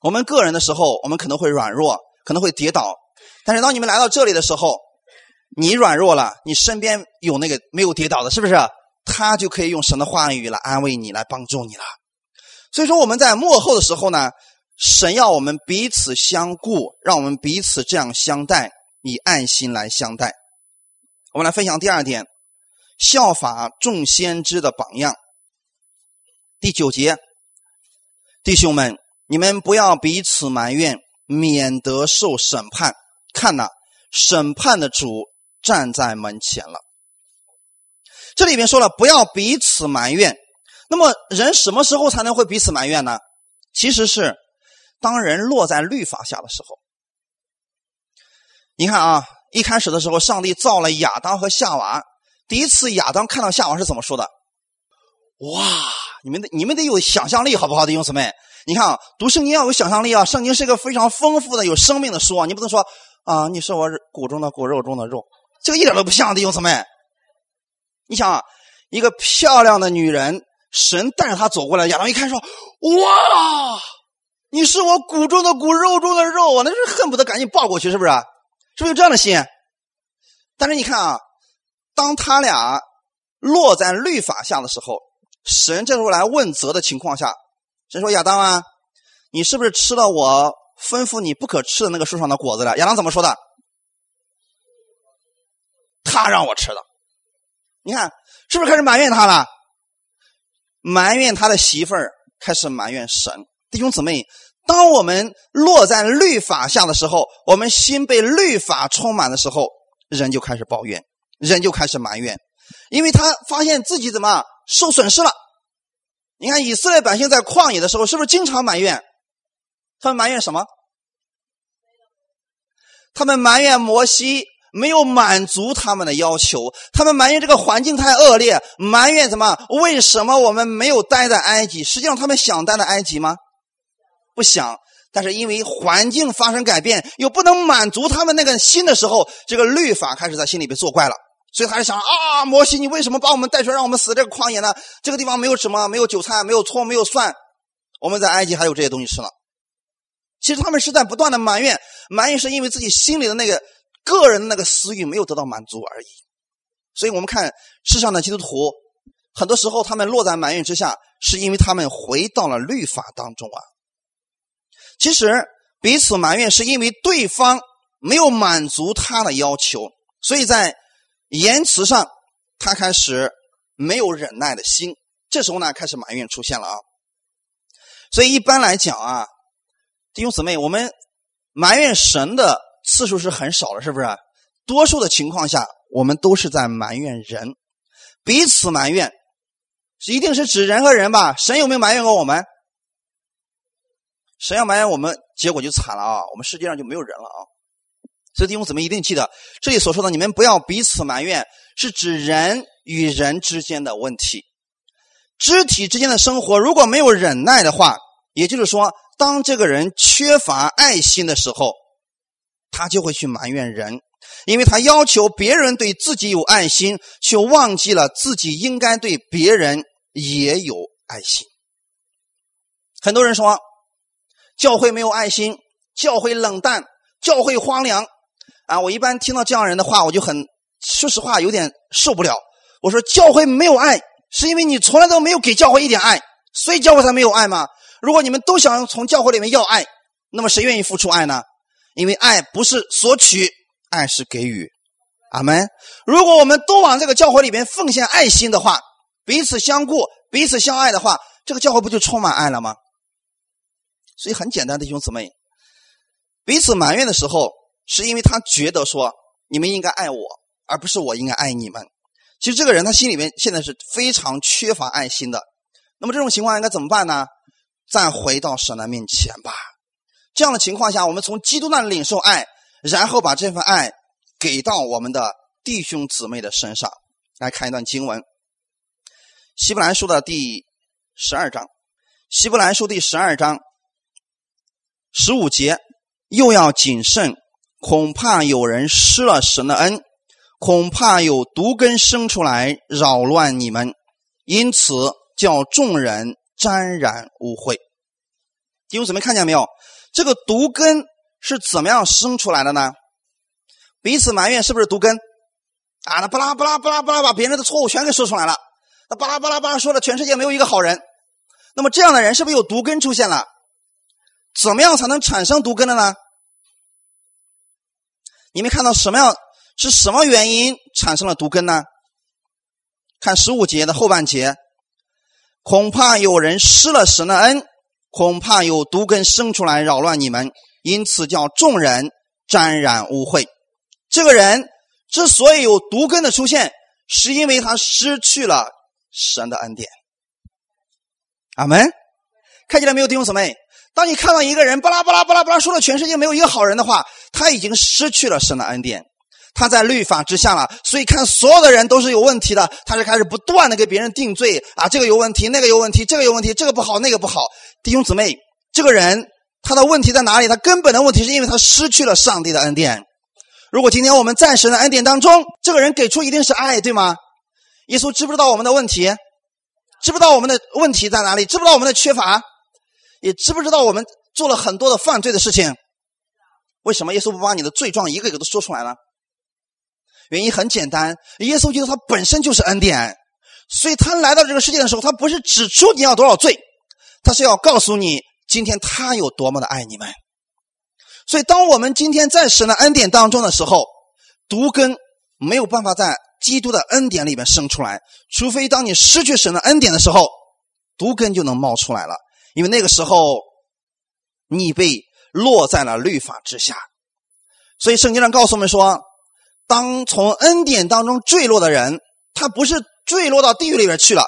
A: 我们个人的时候，我们可能会软弱，可能会跌倒，但是当你们来到这里的时候，你软弱了，你身边有那个没有跌倒的，是不是？他就可以用神的话语来安慰你，来帮助你了。所以说，我们在幕后的时候呢，神要我们彼此相顾，让我们彼此这样相待，以爱心来相待。我们来分享第二点，效法众先知的榜样。第九节。弟兄们，你们不要彼此埋怨，免得受审判。看呐，审判的主站在门前了。这里边说了，不要彼此埋怨。那么，人什么时候才能会彼此埋怨呢？其实是当人落在律法下的时候。你看啊，一开始的时候，上帝造了亚当和夏娃。第一次，亚当看到夏娃是怎么说的？哇！你们得你们得有想象力，好不好，弟兄姊妹？你看啊，读圣经要有想象力啊！圣经是一个非常丰富的、有生命的书啊！你不能说啊，你是我骨中的骨、肉中的肉，这个一点都不像，弟兄姊妹。你想啊，一个漂亮的女人，神带着他走过来，亚当一看说：“哇，你是我骨中的骨、肉中的肉啊！”那是恨不得赶紧抱过去，是不是？是不是有这样的心？但是你看啊，当他俩落在律法下的时候。神这时候来问责的情况下，神说：“亚当啊，你是不是吃了我吩咐你不可吃的那个树上的果子了？”亚当怎么说的？他让我吃的。你看，是不是开始埋怨他了？埋怨他的媳妇儿，开始埋怨神。弟兄姊妹，当我们落在律法下的时候，我们心被律法充满的时候，人就开始抱怨，人就开始埋怨，因为他发现自己怎么？受损失了，你看以色列百姓在旷野的时候，是不是经常埋怨？他们埋怨什么？他们埋怨摩西没有满足他们的要求，他们埋怨这个环境太恶劣，埋怨什么？为什么我们没有待在埃及？实际上他们想待在埃及吗？不想，但是因为环境发生改变，又不能满足他们那个心的时候，这个律法开始在心里边作怪了。所以他就想啊，摩西，你为什么把我们带出来，让我们死这个旷野呢？这个地方没有什么，没有韭菜，没有葱，没有蒜，我们在埃及还有这些东西吃呢。其实他们是在不断的埋怨，埋怨是因为自己心里的那个个人那个私欲没有得到满足而已。所以我们看世上的基督徒，很多时候他们落在埋怨之下，是因为他们回到了律法当中啊。其实彼此埋怨是因为对方没有满足他的要求，所以在言辞上他开始没有忍耐的心。这时候呢，开始埋怨出现了啊。所以一般来讲啊，弟兄姊妹，我们埋怨神的次数是很少的，是不是？多数的情况下，我们都是在埋怨人，彼此埋怨，一定是指人和人吧？神有没有埋怨过我们？神要埋怨我们，结果就惨了啊！我们世界上就没有人了啊！所以弟兄姊妹一定记得，这里所说的你们不要彼此埋怨，是指人与人之间的问题。肢体之间的生活如果没有忍耐的话，也就是说，当这个人缺乏爱心的时候，他就会去埋怨人，因为他要求别人对自己有爱心，却忘记了自己应该对别人也有爱心。很多人说，教会没有爱心，教会冷淡，教会荒凉。啊，我一般听到这样人的话，我就很说实话有点受不了。我说，教会没有爱。是因为你从来都没有给教会一点爱，所以教会才没有爱吗？如果你们都想从教会里面要爱，那么谁愿意付出爱呢？因为爱不是索取，爱是给予。阿门。如果我们都往这个教会里面奉献爱心的话，彼此相顾、彼此相爱的话，这个教会不就充满爱了吗？所以很简单，弟兄姊妹，彼此埋怨的时候，是因为他觉得说你们应该爱我，而不是我应该爱你们。其实这个人他心里面现在是非常缺乏爱心的，那么这种情况应该怎么办呢？再回到神的面前吧。这样的情况下，我们从基督那里领受爱，然后把这份爱给到我们的弟兄姊妹的身上。来看一段经文，《希伯来书》的第十二章，《希伯来书》第十二章十五节，又要谨慎，恐怕有人失了神的恩。恐怕有毒根生出来扰乱你们，因此叫众人沾染污秽。弟兄姊妹看见没有？这个毒根是怎么样生出来的呢？彼此埋怨是不是毒根？啊，那巴拉巴拉巴拉巴拉把别人的错误全给说出来了，那巴拉巴拉巴拉说了全世界没有一个好人。那么这样的人是不是有毒根出现了？怎么样才能产生毒根的呢？你们看到什么样？是什么原因产生了毒根呢？看十五节的后半节，恐怕有人失了神的恩，恐怕有毒根生出来扰乱你们，因此叫众人沾染污秽。这个人之所以有毒根的出现，是因为他失去了神的恩典。阿门。看起来没有弟兄姊妹？当你看到一个人巴拉巴拉巴拉巴拉说了全世界没有一个好人的话，他已经失去了神的恩典。他在律法之下了，所以看所有的人都是有问题的。他是开始不断的给别人定罪啊，这个有问题，那个有问题，这个有问题，这个不好，那个不好。弟兄姊妹，这个人他的问题在哪里？他根本的问题是因为他失去了上帝的恩典。如果今天我们在神的恩典当中，这个人给出一定是爱，对吗？耶稣知不知道我们的问题？知不知道我们的问题在哪里？知不知道我们的缺乏？也知不知道我们做了很多的犯罪的事情？为什么耶稣不把你的罪状一个一个都说出来呢？原因很简单，耶稣基督他本身就是恩典，所以他来到这个世界的时候，他不是指出你要多少罪，他是要告诉你今天他有多么的爱你们。所以，当我们今天在神的恩典当中的时候，毒根没有办法在基督的恩典里面生出来，除非当你失去神的恩典的时候，毒根就能冒出来了。因为那个时候你被落在了律法之下，所以圣经上告诉我们说。当从恩典当中坠落的人，他不是坠落到地狱里边去了，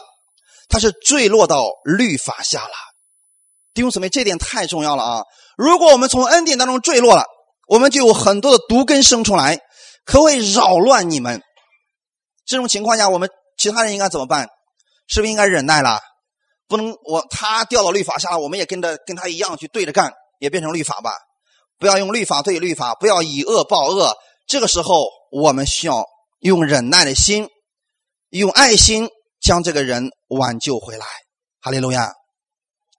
A: 他是坠落到律法下了。弟兄姊妹，这点太重要了啊！如果我们从恩典当中坠落了，我们就有很多的毒根生出来，可会扰乱你们。这种情况下，我们其他人应该怎么办？是不是应该忍耐了？不能我他掉到律法下了，我们也跟着跟他一样去对着干，也变成律法吧？不要用律法对律法，不要以恶报恶。这个时候。我们需要用忍耐的心，用爱心将这个人挽救回来。哈利路亚！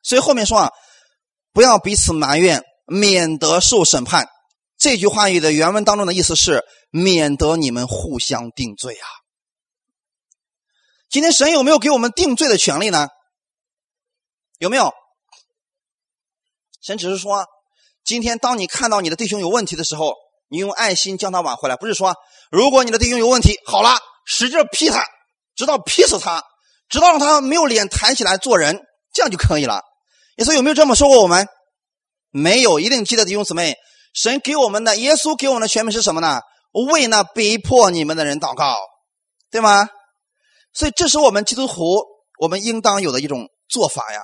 A: 所以后面说啊，不要彼此埋怨，免得受审判。这句话语的原文当中的意思是，免得你们互相定罪啊。今天神有没有给我们定罪的权利呢？有没有？神只是说今天当你看到你的弟兄有问题的时候，你用爱心将他挽回来，不是说如果你的弟兄有问题，好了，使劲劈他，直到劈死他，直到让他没有脸抬起来做人，这样就可以了。耶稣有没有这么说过我们？没有，一定记得弟兄姊妹，神给我们的，耶稣给我们的权柄是什么呢？为那逼迫你们的人祷告，对吗？所以这是我们基督徒我们应当有的一种做法呀。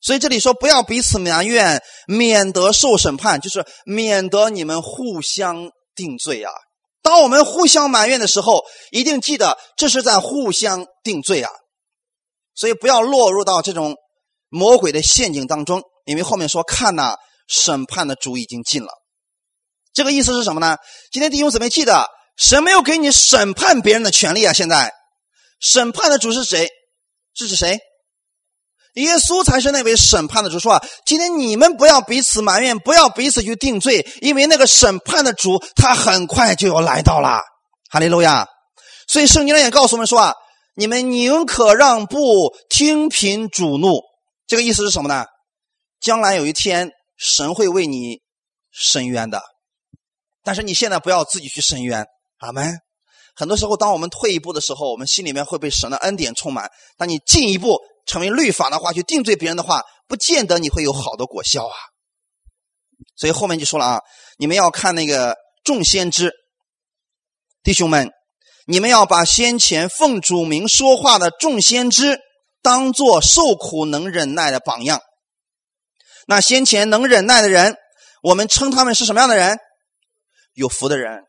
A: 所以这里说不要彼此埋怨，免得受审判，就是免得你们互相定罪啊。当我们互相埋怨的时候，一定记得这是在互相定罪啊。所以不要落入到这种魔鬼的陷阱当中，因为后面说看呐，审判的主已经尽了。这个意思是什么呢？今天弟兄姊妹记得，神没有给你审判别人的权利啊。现在审判的主是谁？这是谁？耶稣才是那位审判的主，说啊，今天你们不要彼此埋怨，不要彼此去定罪，因为那个审判的主他很快就要来到了。哈利路亚！所以圣经也告诉我们说啊，你们宁可让步，听凭主怒。这个意思是什么呢？将来有一天神会为你伸冤的，但是你现在不要自己去伸冤。阿门。很多时候，当我们退一步的时候，我们心里面会被神的恩典充满；当你进一步。成为律法的话，去定罪别人的话，不见得你会有好的果效啊。所以后面就说了啊，你们要看那个众先知，弟兄们，你们要把先前奉主名说话的众先知当做受苦能忍耐的榜样。那先前能忍耐的人，我们称他们是什么样的人？有福的人。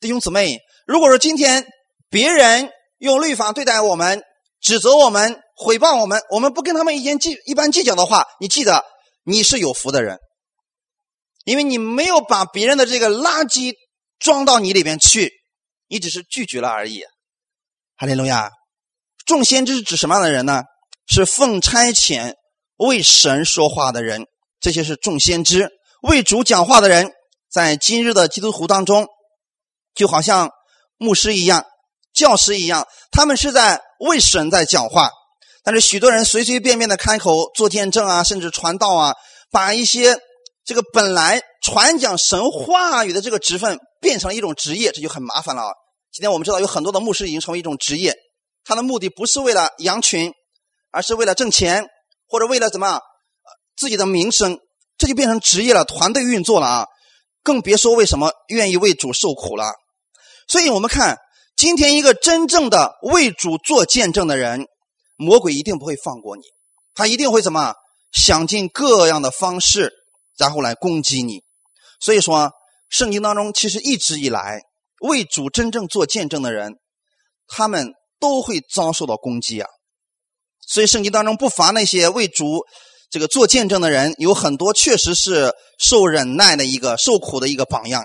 A: 弟兄姊妹，如果说今天别人用律法对待我们，指责我们。诽谤我们，我们不跟他们一言计一般计较的话，你记得你是有福的人，因为你没有把别人的这个垃圾装到你里边去，你只是拒绝了而已。哈利路亚！众先知是指什么样的人呢？是奉差遣为神说话的人，这些是众先知为主讲话的人，在今日的基督徒当中，就好像牧师一样、教师一样，他们是在为神在讲话。但是许多人随随便便的开口做见证啊，甚至传道啊，把一些这个本来传讲神话语的这个职分变成了一种职业，这就很麻烦了啊。今天我们知道有很多的牧师已经成为一种职业，他的目的不是为了羊群，而是为了挣钱或者为了怎么自己的名声，这就变成职业了，团队运作了啊。更别说为什么愿意为主受苦了。所以我们看今天一个真正的为主做见证的人。魔鬼一定不会放过你，他一定会怎么想尽各样的方式，然后来攻击你。所以说，圣经当中其实一直以来为主真正做见证的人，他们都会遭受到攻击啊。所以圣经当中不乏那些为主这个做见证的人，有很多确实是受忍耐的一个受苦的一个榜样。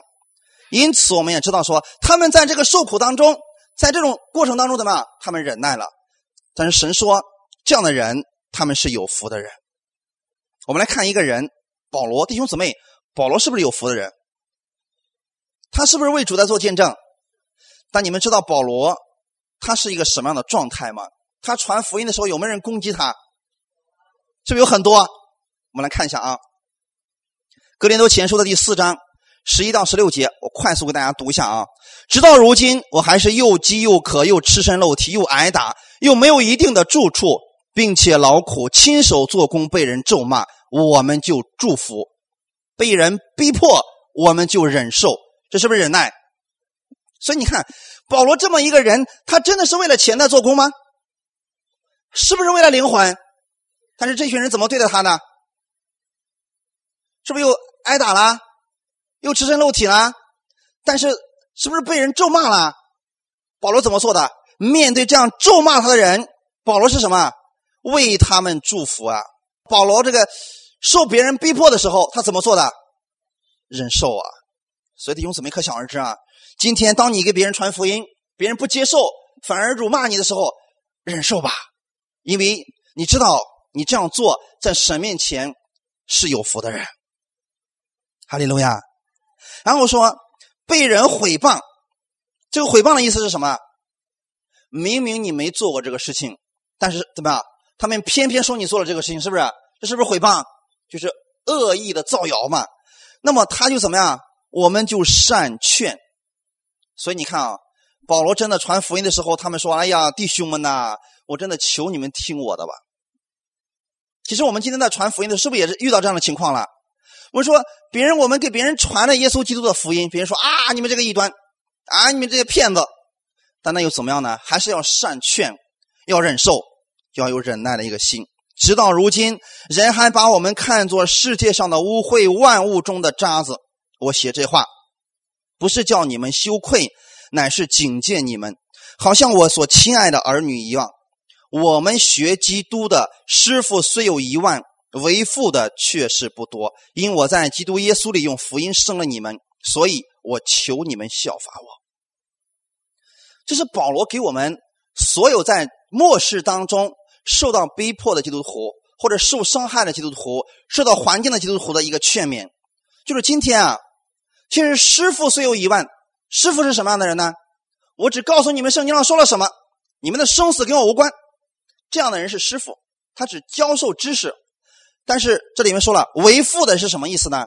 A: 因此，我们也知道说，他们在这个受苦当中，在这种过程当中怎么样，他们忍耐了。但是神说，这样的人他们是有福的人。我们来看一个人，保罗弟兄姊妹，保罗是不是有福的人？他是不是为主在做见证？但你们知道保罗他是一个什么样的状态吗？他传福音的时候有没有人攻击他？是不是有很多？我们来看一下啊，《格林多前书》的第四章。十一到十六节，我快速给大家读一下啊！直到如今，我还是又饥又渴，又赤身露体，又挨打，又没有一定的住处，并且劳苦，亲手做工，被人咒骂，我们就祝福；被人逼迫，我们就忍受。这是不是忍耐？所以你看，保罗这么一个人，他真的是为了钱在做工吗？是不是为了灵魂？但是这群人怎么对待他呢？是不是又挨打了？又赤身露体了，但是是不是被人咒骂了？保罗怎么做的？面对这样咒骂他的人，保罗是什么？为他们祝福啊！保罗这个受别人逼迫的时候，他怎么做的？忍受啊！所以弟兄姊妹可想而知啊！今天当你给别人传福音，别人不接受，反而辱骂你的时候，忍受吧，因为你知道你这样做在神面前是有福的人。哈利路亚。然后说被人毁谤，这个毁谤的意思是什么？明明你没做过这个事情，但是怎么样？他们偏偏说你做了这个事情，是不是？这是不是毁谤？就是恶意的造谣嘛。那么他就怎么样？我们就善劝。所以你看啊，保罗真的传福音的时候，他们说：“哎呀，弟兄们呐，我真的求你们听我的吧。”其实我们今天在传福音的，是不是也是遇到这样的情况了？我说别人，我们给别人传了耶稣基督的福音，别人说啊，你们这个异端，啊，你们这些骗子，但那又怎么样呢？还是要善劝，要忍受，要有忍耐的一个心。直到如今，人还把我们看作世界上的污秽，万物中的渣子。我写这话，不是叫你们羞愧，乃是警戒你们，好像我所亲爱的儿女一样。我们学基督的师傅虽有一万，为父的确实不多。因我在基督耶稣里用福音生了你们，所以我求你们效法我。这是保罗给我们所有在末世当中受到逼迫的基督徒，或者受伤害的基督徒，受到环境的基督徒的一个劝勉。就是今天啊，其实师傅虽有一万，师傅是什么样的人呢？我只告诉你们圣经上说了什么，你们的生死跟我无关。这样的人是师傅，他只教授知识，但是这里面说了为父的是什么意思呢？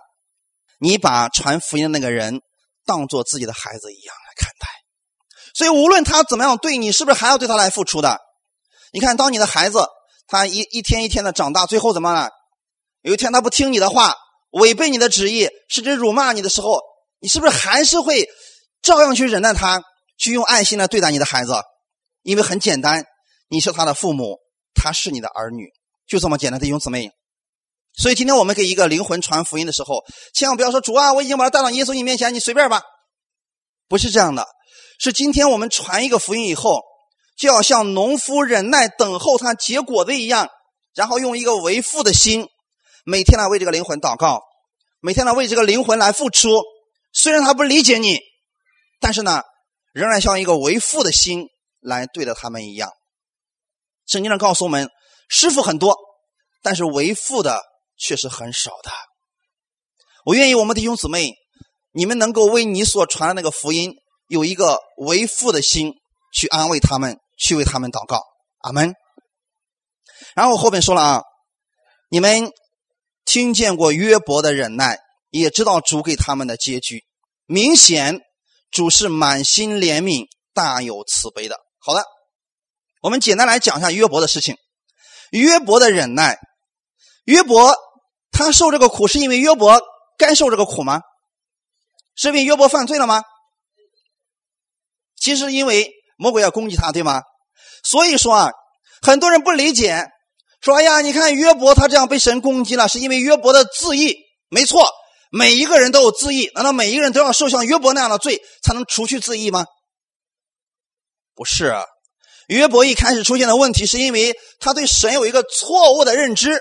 A: 你把传福音的那个人当做自己的孩子一样来看待，所以无论他怎么样对你，是不是还要对他来付出的？你看，当你的孩子他一一天一天的长大，最后怎么了？有一天他不听你的话，违背你的旨意，甚至辱骂你的时候，你是不是还是会照样去忍耐他，去用爱心来对待你的孩子？因为很简单。你是他的父母，他是你的儿女，就这么简单的，弟兄姊妹。所以今天我们给一个灵魂传福音的时候，千万不要说主啊，我已经把他带到耶稣你面前，你随便吧。不是这样的，是今天我们传一个福音以后，就要像农夫忍耐等候他结果的一样，然后用一个为父的心，每天来为这个灵魂祷告，每天来为这个灵魂来付出。虽然他不理解你，但是呢，仍然像一个为父的心来对待他们一样。圣经上告诉我们，师傅很多，但是为父的却是很少的。我愿意我们弟兄姊妹，你们能够为你所传的那个福音有一个为父的心，去安慰他们，去为他们祷告。阿门。然后后面说了啊，你们听见过约伯的忍耐，也知道主给他们的结局。明显主是满心怜悯、大有慈悲的。好的。我们简单来讲一下约伯的事情。约伯的忍耐，约伯他受这个苦是因为约伯该受这个苦吗？是因为约伯犯罪了吗？其实因为魔鬼要攻击他，对吗？所以说啊，很多人不理解，说哎呀，你看约伯他这样被神攻击了，是因为约伯的自义。没错，每一个人都有自义，难道每一个人都要受像约伯那样的罪才能除去自义吗？不是。啊约伯一开始出现的问题，是因为他对神有一个错误的认知，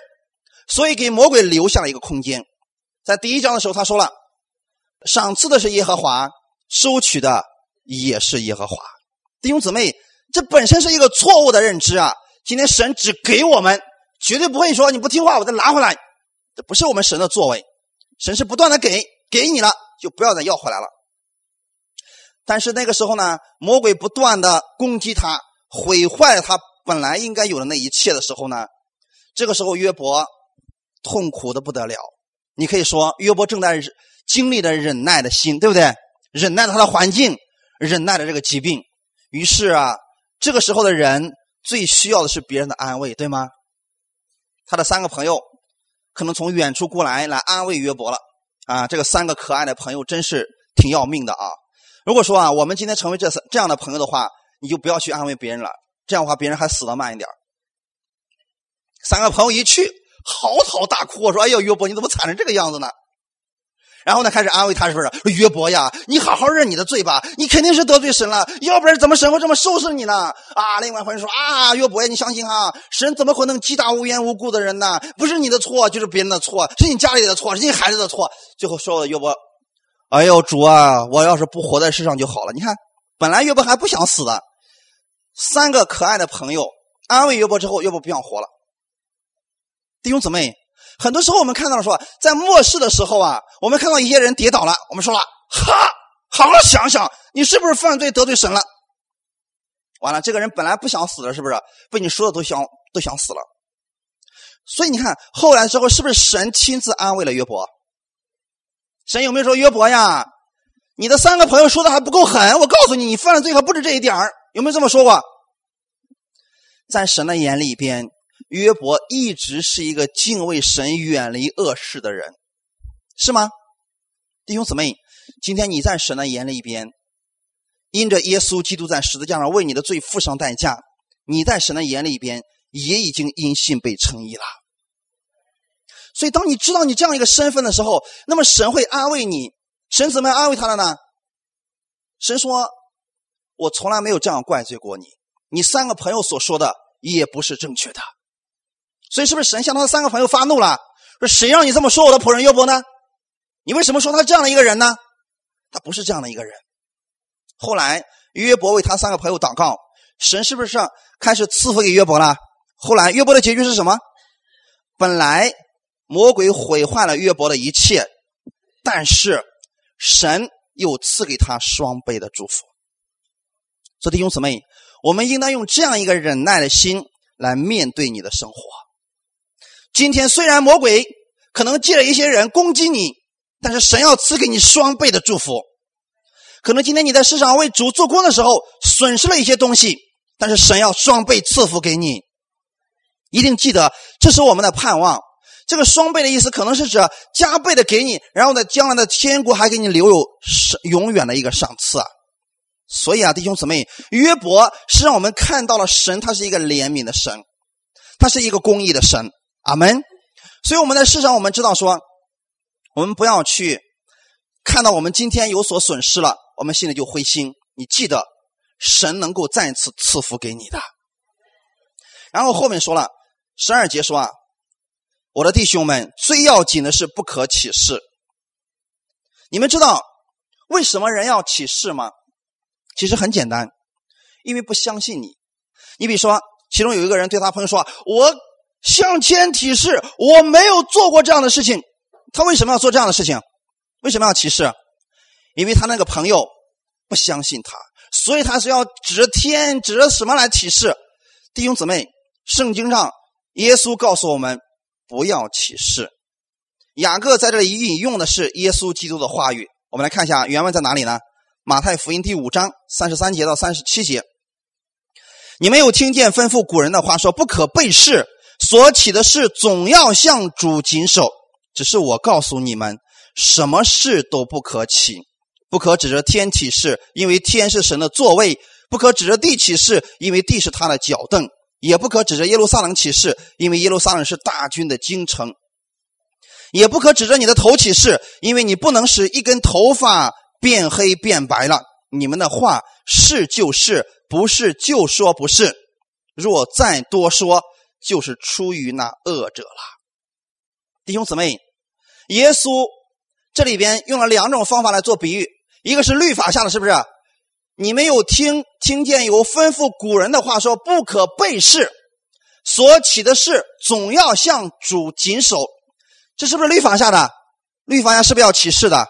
A: 所以给魔鬼留下了一个空间。在第一章的时候，他说了：“赏赐的是耶和华，收取的也是耶和华。”弟兄姊妹，这本身是一个错误的认知啊！今天神只给我们，绝对不会说你不听话，我再拿回来。这不是我们神的作为，神是不断的给，给你了就不要再要回来了。但是那个时候呢，魔鬼不断的攻击他。毁坏了他本来应该有的那一切的时候呢，这个时候约伯痛苦的不得了。你可以说约伯正在经历着忍耐的心，对不对？忍耐他的环境，忍耐着这个疾病。于是啊，这个时候的人最需要的是别人的安慰，对吗？他的三个朋友可能从远处过来来安慰约伯了。啊，这个三个可爱的朋友真是挺要命的啊！如果说啊，我们今天成为这这样的朋友的话。你就不要去安慰别人了，这样的话别人还死的慢一点。三个朋友一去，嚎啕大哭，说：“哎呀，约伯，你怎么惨成这个样子呢？”然后呢，开始安慰他，是不是？约伯呀，你好好认你的罪吧，你肯定是得罪神了，要不然怎么神会这么收拾你呢？啊，另外朋友说：“啊，约伯呀，你相信啊，神怎么可能击打无缘无故的人呢？不是你的错，就是别人的错，是你家里的错，是你孩子的错。”最后说：“约伯，哎呦，主啊，我要是不活在世上就好了。你看，本来约伯还不想死的。”三个可爱的朋友安慰约伯之后，约伯不想活了。弟兄姊妹，很多时候我们看到说，在末世的时候啊，我们看到一些人跌倒了，我们说了，哈，好好想想，你是不是犯罪得罪神了？完了，这个人本来不想死的，是不是？被你说的都想都想死了。所以你看，后来之后是不是神亲自安慰了约伯？神有没有说约伯呀？你的三个朋友说的还不够狠，我告诉你，你犯的罪还不止这一点，有没有这么说过？在神的眼里边，约伯一直是一个敬畏神、远离恶事的人，是吗？弟兄姊妹，今天你在神的眼里边，因着耶稣基督在十字架上为你的罪付上代价，你在神的眼里边也已经因信被称义了。所以，当你知道你这样一个身份的时候，那么神会安慰你。神怎么安慰他的呢？神说：“我从来没有这样怪罪过你，你三个朋友所说的也不是正确的。”所以，是不是神向他的三个朋友发怒了？说：“谁让你这么说我的仆人约伯呢？你为什么说他这样的一个人呢？他不是这样的一个人。”后来，约伯为他三个朋友祷告，神是不是开始赐福给约伯了？后来，约伯的结局是什么？本来。魔鬼毁坏了约伯的一切，但是神又赐给他双倍的祝福。所以弟兄姊妹，我们应当用这样一个忍耐的心来面对你的生活。今天虽然魔鬼可能借了一些人攻击你，但是神要赐给你双倍的祝福。可能今天你在市场为主做工的时候损失了一些东西，但是神要双倍赐福给你。一定记得，这是我们的盼望。这个双倍的意思，可能是指加倍的给你，然后在将来的天国还给你留有永远的一个赏赐。所以啊，弟兄姊妹，约伯是让我们看到了神，他是一个怜悯的神，他是一个公义的神。阿门。所以我们在世上，我们知道说，我们不要去看到我们今天有所损失了，我们心里就灰心。你记得，神能够再次赐福给你的。然后后面说了，十二节说啊。我的弟兄们，最要紧的是不可起誓。你们知道为什么人要起誓吗？其实很简单，因为不相信你。你比如说，其中有一个人对他朋友说：“我向天起誓，我没有做过这样的事情。”他为什么要做这样的事情？为什么要起誓？因为他那个朋友不相信他，所以他是要指着天、指着什么来起誓。弟兄姊妹，圣经上耶稣告诉我们。不要起誓。雅各在这里引用的是耶稣基督的话语。我们来看一下原文在哪里呢？马太福音第五章三十三节到三十七节。你没有听见吩咐古人的话说不可背誓，所起的事总要向主谨守。只是我告诉你们，什么事都不可起，不可指着天起誓，因为天是神的座位；不可指着地起誓，因为地是他的脚凳。也不可指着耶路撒冷起誓，因为耶路撒冷是大军的京城；也不可指着你的头起誓，因为你不能使一根头发变黑变白了。你们的话是就是，不是就说不是。若再多说，就是出于那恶者了。弟兄姊妹，耶稣这里边用了两种方法来做比喻，一个是律法下的，是不是？你没有听听见有吩咐古人的话说不可背誓，所起的誓总要向主谨守，这是不是律法下的？律法下是不是要起誓的？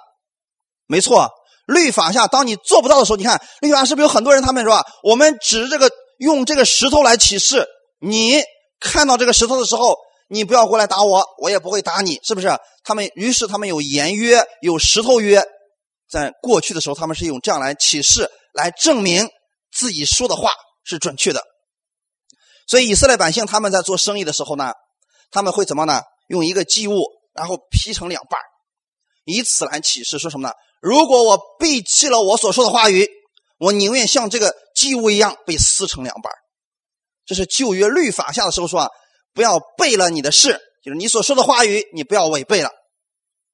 A: 没错，律法下当你做不到的时候，你看律法是不是有很多人他们说我们指这个用这个石头来起誓，你看到这个石头的时候，你不要过来打我，我也不会打你，是不是？他们于是他们有言约，有石头约，在过去的时候他们是用这样来起誓。来证明自己说的话是准确的，所以以色列百姓他们在做生意的时候呢，他们会怎么呢？用一个祭物，然后劈成两半以此来启示说什么呢？如果我背弃了我所说的话语，我宁愿像这个祭物一样被撕成两半这是旧约律法下的时候说啊，不要背了你的事，就是你所说的话语，你不要违背了。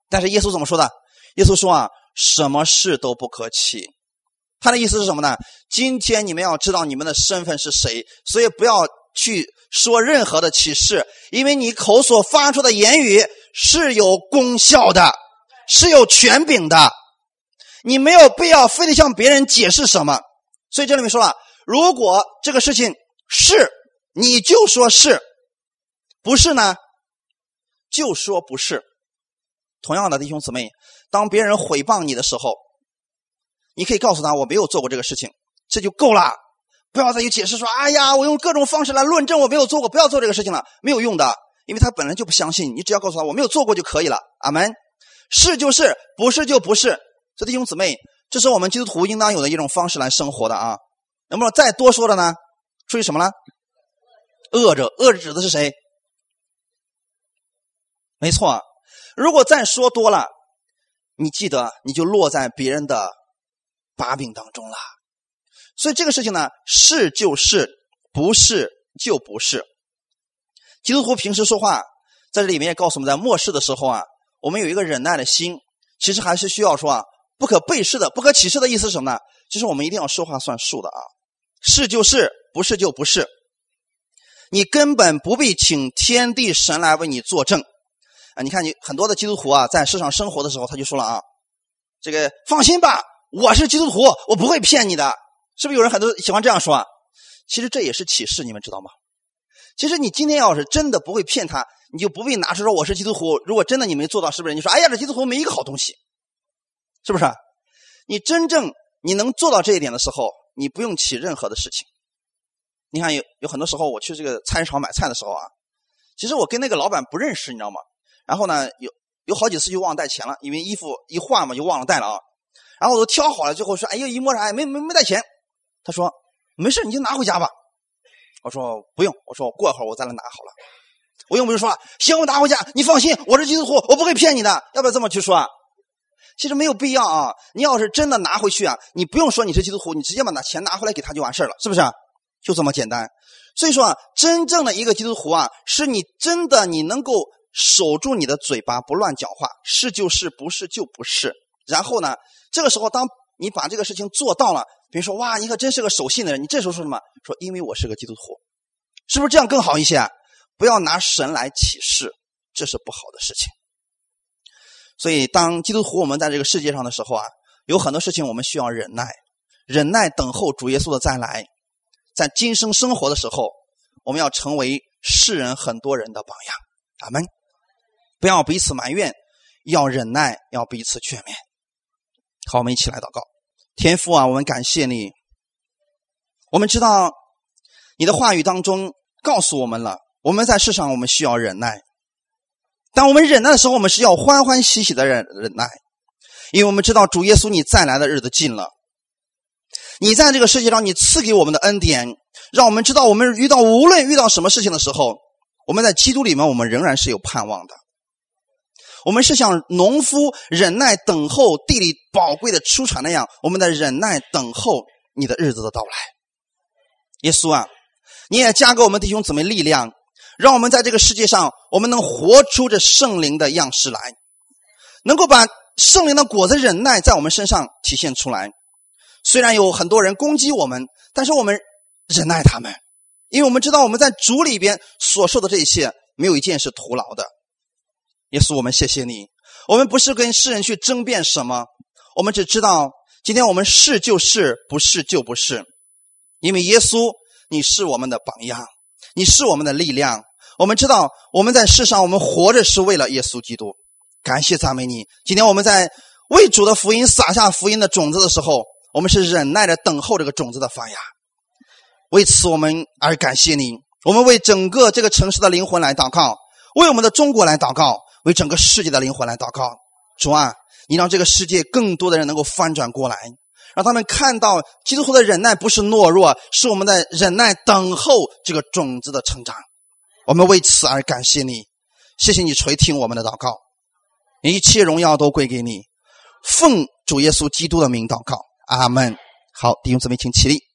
A: 但是耶稣怎么说的？耶稣说啊，什么事都不可起。他的意思是什么呢？今天你们要知道你们的身份是谁，所以不要去说任何的启示，因为你口所发出的言语是有功效的，是有权柄的，你没有必要非得向别人解释什么。所以这里面说了，如果这个事情是，你就说是；不是呢，就说不是。同样的，弟兄姊妹，当别人诽谤你的时候。你可以告诉他我没有做过这个事情，这就够了，不要再去解释说，哎呀，我用各种方式来论证我没有做过，不要做这个事情了，没有用的。因为他本来就不相信。你只要告诉他我没有做过就可以了。阿门。是就是，不是就不是。这弟兄姊妹，这是我们基督徒应当有的一种方式来生活的啊。能不能再多说的呢？注意什么了？恶者，恶者指的是谁？没错，如果再说多了，你记得你就落在别人的把柄当中了。所以这个事情呢，是就是，不是就不是。基督徒平时说话，在这里面也告诉我们在末世的时候啊，我们有一个忍耐的心，其实还是需要说啊，不可背誓的，不可起誓的意思是什么呢？就是我们一定要说话算数的啊，是就是，不是就不是。你根本不必请天地神来为你作证啊！你看，你很多的基督徒啊，在世上生活的时候，他就说了啊，这个放心吧，我是基督徒，我不会骗你的。是不是有人很多喜欢这样说？啊？其实这也是启示，你们知道吗？其实你今天要是真的不会骗他，你就不必拿出说我是基督徒。如果真的你没做到，是不是？你说哎呀，这基督徒没一个好东西，是不是？你真正你能做到这一点的时候，你不用起任何的事情。你看有有很多时候我去这个菜市场买菜的时候啊，其实我跟那个老板不认识，你知道吗？然后呢，有有好几次就忘带钱了，因为衣服一换嘛就忘了带了啊。然后我都挑好了，最后说哎呀一摸啥没没没带钱。他说：“没事，你就拿回家吧。”我说：“不用。”我说：“我过一会儿我再来拿好了。”我用不用说了：“行，我拿回家，你放心，我是基督徒，我不会骗你的。”要不要这么去说？啊？其实没有必要啊。你要是真的拿回去啊，你不用说你是基督徒，你直接把那钱拿回来给他就完事了，是不是？就这么简单。所以说啊，真正的一个基督徒啊，是你真的你能够守住你的嘴巴，不乱讲话，是就是，不是就不是。然后呢，这个时候当你把这个事情做到了。比如说，哇，你可真是个守信的人。你这时候说什么？说因为我是个基督徒，是不是这样更好一些？不要拿神来启示，这是不好的事情。所以，当基督徒我们在这个世界上的时候啊，有很多事情我们需要忍耐，忍耐等候主耶稣的再来。在今生生活的时候，我们要成为世人很多人的榜样。咱们不要彼此埋怨，要忍耐，要彼此劝勉。好，我们一起来祷告。天父啊，我们感谢你。我们知道你的话语当中告诉我们了，我们在世上我们需要忍耐。当我们忍耐的时候，我们是要欢欢喜喜的忍忍耐，因为我们知道主耶稣你再来的日子近了。你在这个世界上，你赐给我们的恩典，让我们知道我们遇到无论遇到什么事情的时候，我们在基督里面，我们仍然是有盼望的。我们是像农夫忍耐等候地里宝贵的出产那样，我们的忍耐等候你的日子的到来。耶稣啊，你也加给我们弟兄姊妹力量，让我们在这个世界上，我们能活出这圣灵的样式来，能够把圣灵的果子忍耐在我们身上体现出来。虽然有很多人攻击我们，但是我们忍耐他们，因为我们知道我们在主里边所受的这一切，没有一件是徒劳的。耶稣，我们谢谢你。我们不是跟世人去争辩什么，我们只知道今天我们是就是，不是就不是。因为耶稣，你是我们的榜样，你是我们的力量。我们知道我们在世上，我们活着是为了耶稣基督。感谢赞美你。今天我们在为主的福音撒下福音的种子的时候，我们是忍耐着等候这个种子的发芽。为此，我们而感谢你。我们为整个这个城市的灵魂来祷告，为我们的中国来祷告。为整个世界的灵魂来祷告，主啊，你让这个世界更多的人能够翻转过来，让他们看到基督的忍耐不是懦弱，是我们的忍耐等候这个种子的成长。我们为此而感谢你，谢谢你垂听我们的祷告，一切荣耀都归给你，奉主耶稣基督的名祷告，阿门。好，弟兄姊妹，请起立。